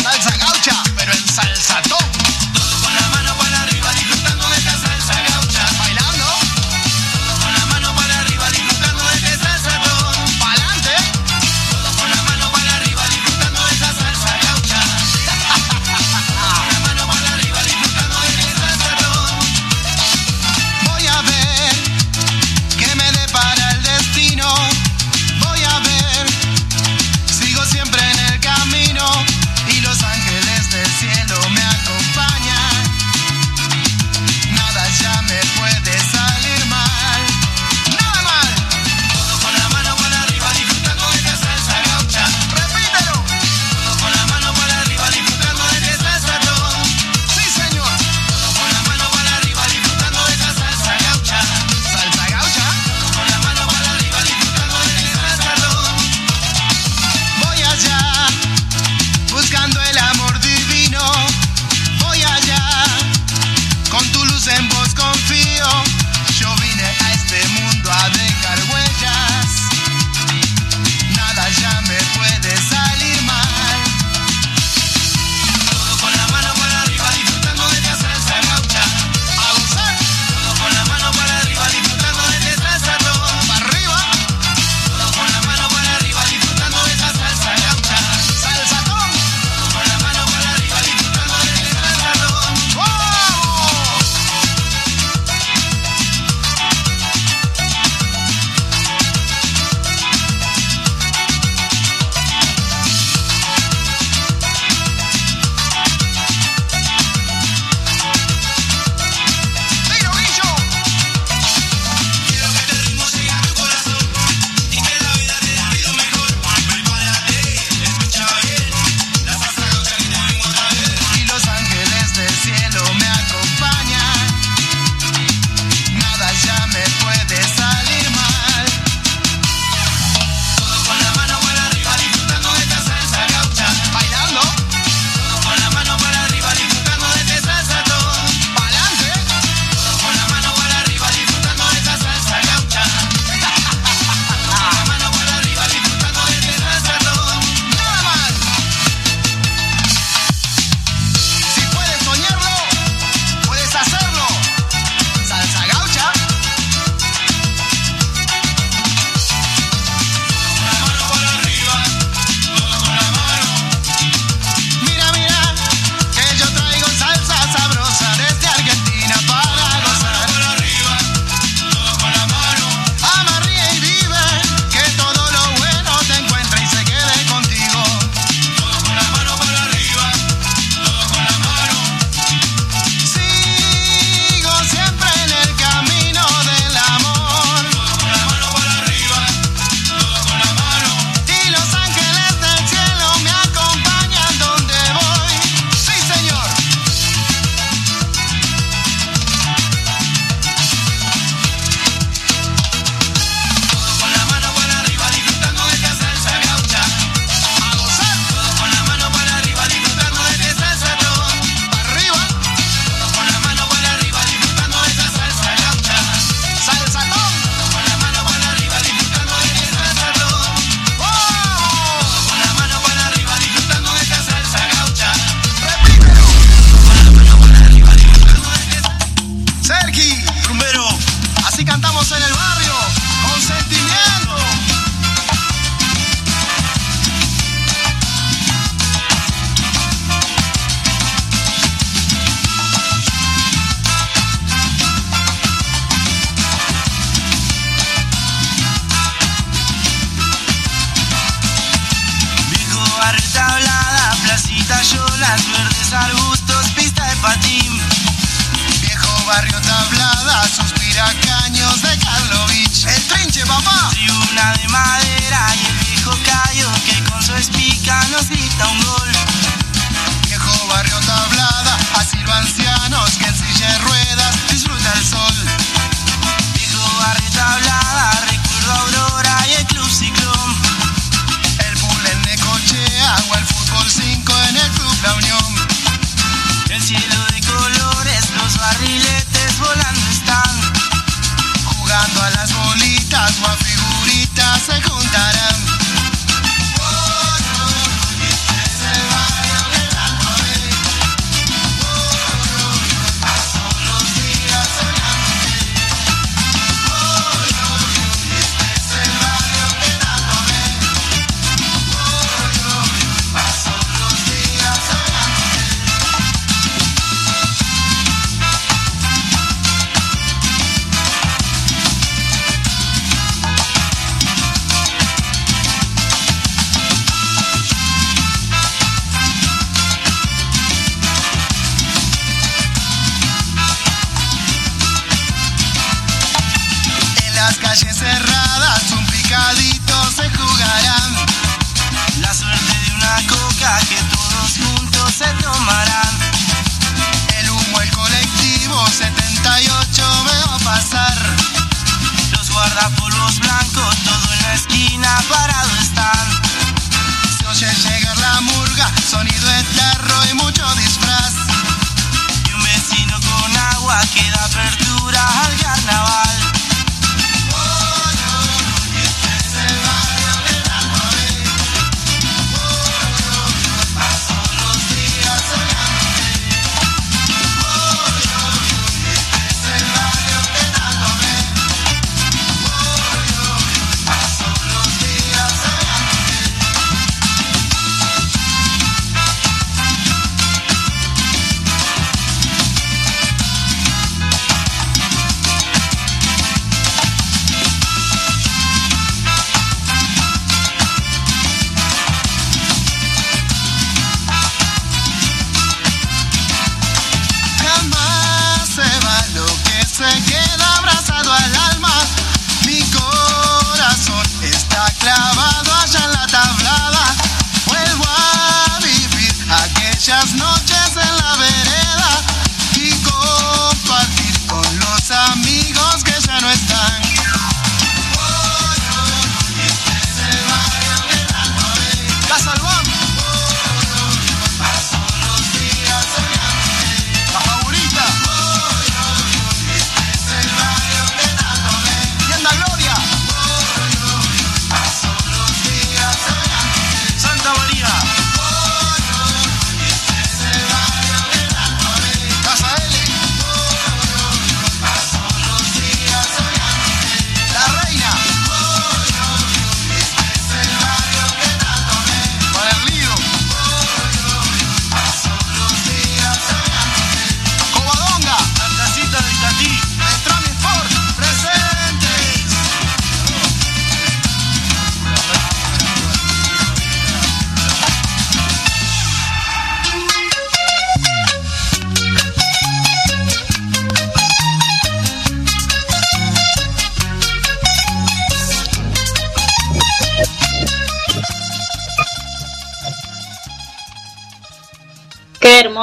[SPEAKER 9] salsa gaucha, pero en salsatón.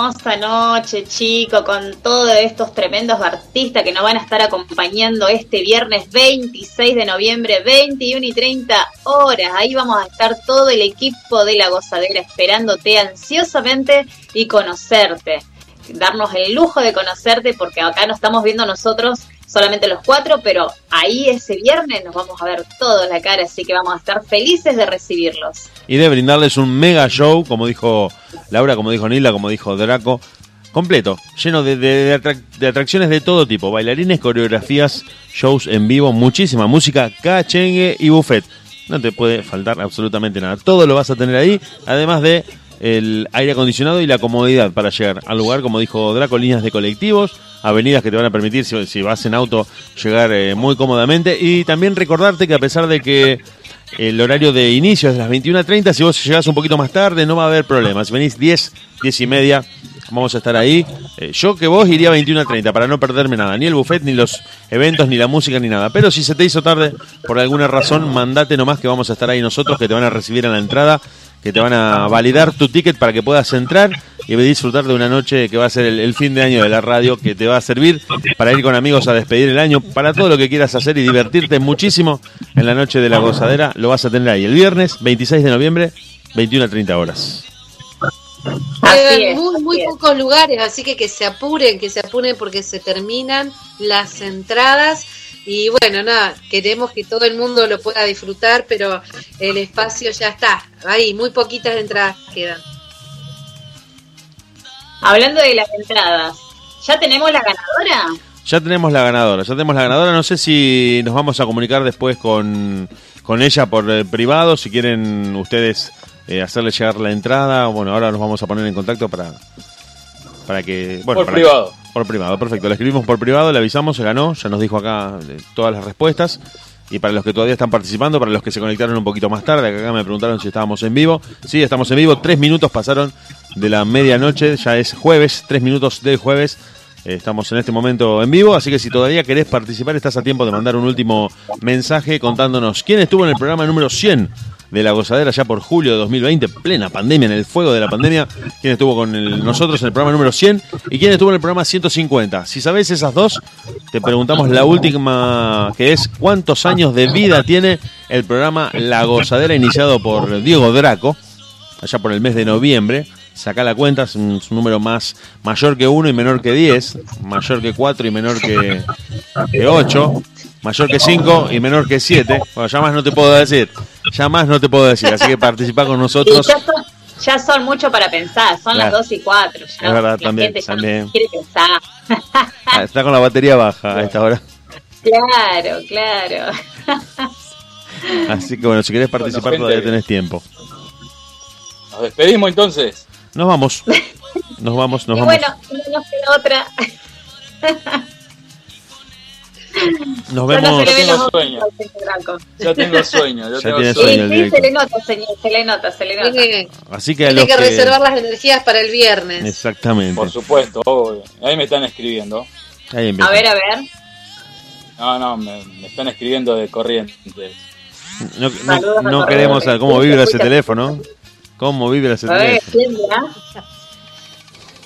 [SPEAKER 4] Hermosa noche, chico, con todos estos tremendos artistas que nos van a estar acompañando este viernes 26 de noviembre, 21 y 30 horas. Ahí vamos a estar todo el equipo de La Gozadera esperándote ansiosamente y conocerte. Darnos el lujo de conocerte porque acá no estamos viendo nosotros solamente los cuatro, pero ahí ese viernes nos vamos a ver todos la cara, así que vamos a estar felices de recibirlos.
[SPEAKER 3] Y de brindarles un mega show, como dijo Laura, como dijo Nila, como dijo Draco, completo, lleno de, de- de atrac- de atracciones de todo tipo, bailarines, coreografías, shows en vivo, muchísima música, cachengue y buffet. No te puede faltar absolutamente nada. Todo lo vas a tener ahí, además de el aire acondicionado y la comodidad para llegar al lugar, como dijo Draco, líneas de colectivos, avenidas que te van a permitir, si, vas en auto, llegar eh, muy cómodamente. Y también recordarte que a pesar de que El horario de inicio es las 21.30. Si vos llegás un poquito más tarde, no va a haber problema. Si venís 10, 10 y media, vamos a estar ahí. Eh, yo que vos iría a 21.30 para no perderme nada. Ni el buffet, ni los eventos, ni la música, ni nada. Pero si se te hizo tarde, por alguna razón, mandate nomás que vamos a estar ahí nosotros, que te van a recibir en la entrada, que te van a validar tu ticket para que puedas entrar y disfrutar de una noche que va a ser el, el fin de año de la radio, que te va a servir para ir con amigos a despedir el año, para todo lo que quieras hacer y divertirte muchísimo en la noche de la gozadera. Lo vas a tener ahí el viernes 26 de noviembre, 21 a 30 horas.
[SPEAKER 6] Quedan muy, muy pocos lugares, así que que se apuren, que se apuren porque se terminan las entradas. Y bueno, nada, queremos que todo el mundo lo pueda disfrutar, pero el espacio ya está. Ahí, muy poquitas entradas quedan.
[SPEAKER 4] Hablando de las entradas, ¿ya tenemos la ganadora?
[SPEAKER 3] Ya tenemos la ganadora, ya tenemos la ganadora. No sé si nos vamos a comunicar después con, con ella por eh, privado, si quieren ustedes eh, hacerle llegar la entrada. Bueno, ahora nos vamos a poner en contacto para, para que... Bueno,
[SPEAKER 5] Por
[SPEAKER 3] para-
[SPEAKER 5] privado.
[SPEAKER 3] Por privado, perfecto. Le escribimos por privado, le avisamos, se ganó, ya nos dijo acá eh, todas las respuestas. Y para los que todavía están participando, para los que se conectaron un poquito más tarde, acá me preguntaron si estábamos en vivo. Sí, estamos en vivo. Tres minutos pasaron de la medianoche, ya es jueves, tres minutos del jueves. Eh, Estamos en este momento en vivo, así que si todavía querés participar, estás a tiempo de mandar un último mensaje contándonos quién estuvo en el programa número 100 de La Gozadera ya por julio de 2020, plena pandemia, en el fuego de la pandemia, quién estuvo con el- nosotros en el programa número 100 y quién estuvo en el programa 150. Si sabés esas dos, te preguntamos la última, que es cuántos años de vida tiene el programa La Gozadera iniciado por Diego Draco, allá por el mes de noviembre. Saca la cuenta, es un, número más mayor que 1 y menor que 10, mayor que 4 y menor que, que 8, mayor que 5 y menor que 7. Bueno, ya más no te puedo decir, ya más no te puedo decir, así que participa con
[SPEAKER 4] Sí,
[SPEAKER 3] nosotros.
[SPEAKER 4] ya, son, ya son mucho para pensar, son las
[SPEAKER 3] Claro.
[SPEAKER 4] 2 y 4. Ya
[SPEAKER 3] Es verdad,
[SPEAKER 4] la
[SPEAKER 3] también,
[SPEAKER 4] gente ya no
[SPEAKER 3] también.
[SPEAKER 4] quiere pensar.
[SPEAKER 3] Ah, Está con la batería baja a esta hora.
[SPEAKER 4] Claro, claro.
[SPEAKER 3] Así que bueno, si querés participar
[SPEAKER 5] gente.
[SPEAKER 3] todavía tenés tiempo.
[SPEAKER 5] Nos despedimos entonces.
[SPEAKER 3] Nos vamos. Nos vamos, nos
[SPEAKER 4] y
[SPEAKER 3] vamos.
[SPEAKER 4] bueno, no nos queda otra.
[SPEAKER 3] Nos
[SPEAKER 4] Ya no
[SPEAKER 3] vemos.
[SPEAKER 4] los
[SPEAKER 5] Tengo sueño. Ya tengo sueño. Ya,
[SPEAKER 3] Ya
[SPEAKER 5] tengo sueño.
[SPEAKER 4] Sí, se le nota, señor, se le nota, se le nota.
[SPEAKER 6] Tiene,
[SPEAKER 3] Así que
[SPEAKER 6] tiene que
[SPEAKER 3] que...
[SPEAKER 6] reservar las energías para el viernes.
[SPEAKER 3] Exactamente.
[SPEAKER 5] Por supuesto, obvio. Ahí me están escribiendo.
[SPEAKER 3] Ahí.
[SPEAKER 4] A ver, a ver.
[SPEAKER 5] No, no, me, me están escribiendo de corriente.
[SPEAKER 3] No, queremos saber cómo vibra ese teléfono. ¿Cómo vibra ese
[SPEAKER 4] A ver,
[SPEAKER 3] teléfono?
[SPEAKER 4] ¿quién dirá?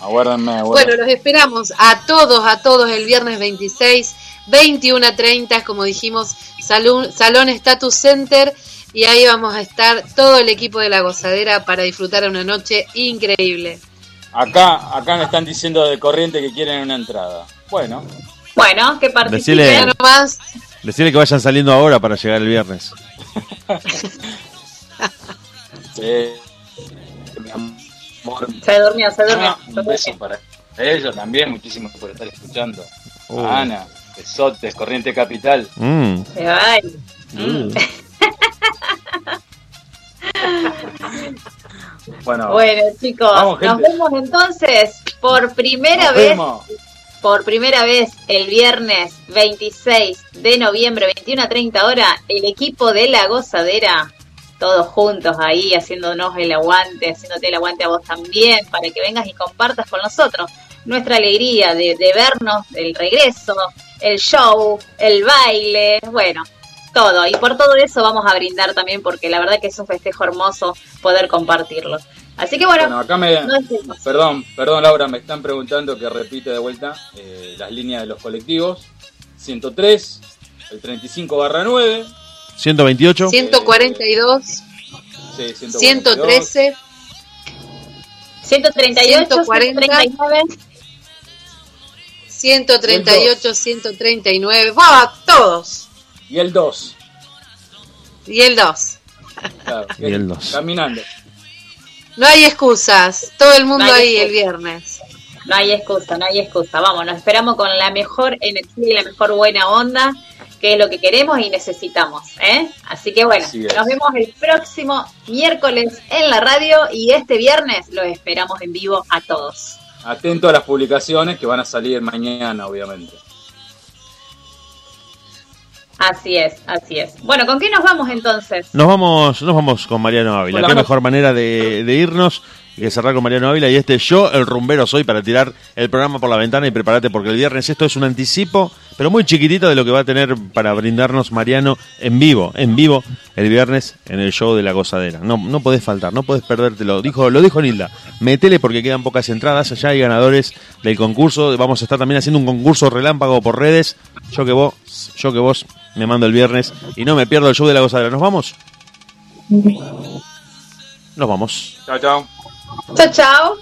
[SPEAKER 5] Aguárdenme,
[SPEAKER 6] Bueno,
[SPEAKER 5] aguárdenme.
[SPEAKER 6] los esperamos a todos, a todos el viernes 26, 21 a 30, como dijimos, Salón, Salón Status Center. Y ahí vamos a estar todo el equipo de la gozadera para disfrutar una noche increíble.
[SPEAKER 5] Acá, acá me están diciendo de corriente que quieren una entrada. Bueno,
[SPEAKER 4] Bueno, que participen.
[SPEAKER 6] Ya nomás,
[SPEAKER 3] Decirle que vayan saliendo ahora para llegar el viernes.
[SPEAKER 5] mi amor.
[SPEAKER 4] Se durmió, se durmió.
[SPEAKER 5] Ah, un beso para ellos también. Muchísimas por estar escuchando.
[SPEAKER 3] Oh.
[SPEAKER 5] Ana, besotes, Corriente Capital.
[SPEAKER 3] Mm.
[SPEAKER 4] Se va.
[SPEAKER 3] Mm.
[SPEAKER 5] Bueno,
[SPEAKER 4] Bueno, chicos,
[SPEAKER 5] Vamos,
[SPEAKER 4] nos vemos entonces por primera
[SPEAKER 5] nos
[SPEAKER 4] vez,
[SPEAKER 5] vemos.
[SPEAKER 4] por primera vez el viernes 26 de noviembre, 21 a 30 horas, el equipo de la gozadera, todos juntos ahí haciéndonos el aguante, haciéndote el aguante a vos también, para que vengas y compartas con nosotros nuestra alegría de, de vernos, el regreso, el show, el baile, bueno, todo. Y por todo eso vamos a brindar también, porque la verdad que es un festejo hermoso poder compartirlo. Así que bueno,
[SPEAKER 5] Bueno, acá me.
[SPEAKER 4] no.
[SPEAKER 5] Perdón, perdón, Laura, me están preguntando que repite de vuelta eh, las líneas de los colectivos. 103, el 35 barra 9,
[SPEAKER 3] 128.
[SPEAKER 6] 142,
[SPEAKER 5] sí, 142,
[SPEAKER 6] 113,
[SPEAKER 4] 138,
[SPEAKER 6] 140.
[SPEAKER 4] 139.
[SPEAKER 6] 138, 139. ¡Va! Todos.
[SPEAKER 5] Y el 2.
[SPEAKER 6] Y el 2.
[SPEAKER 5] Claro,
[SPEAKER 3] Y el dos.
[SPEAKER 5] Caminando.
[SPEAKER 6] No hay excusas. Todo el mundo
[SPEAKER 4] No
[SPEAKER 6] ahí el viernes.
[SPEAKER 4] No hay excusa, no hay excusa. Vamos, nos esperamos con la mejor energía y la mejor buena onda, que es lo que queremos y necesitamos. ¿eh? Así que bueno,
[SPEAKER 5] Así
[SPEAKER 4] nos vemos el próximo miércoles en la radio y este viernes los esperamos en vivo a todos.
[SPEAKER 5] Atento a las publicaciones que van a salir mañana, obviamente.
[SPEAKER 4] Así es, así es. Bueno, ¿con qué nos vamos entonces?
[SPEAKER 3] Nos vamos, nos vamos con Mariano Ávila.
[SPEAKER 4] Hola.
[SPEAKER 3] Qué mejor manera de, de irnos que cerrar con Mariano Ávila. Y este yo, el rumbero, soy para tirar el programa por la ventana y prepárate porque el viernes esto es un anticipo, pero muy chiquitito de lo que va a tener para brindarnos Mariano en vivo, en vivo el viernes en el show de la gozadera. No, no podés faltar, no podés perdértelo. Dijo, lo dijo Nilda, metele porque quedan pocas entradas, allá hay ganadores del concurso. Vamos a estar también haciendo un concurso relámpago por redes. Yo que vos, yo que vos me mando el viernes y no me pierdo el show de la gozadera. ¿Nos vamos? Nos vamos.
[SPEAKER 5] Chao, chao.
[SPEAKER 4] Chao, chao.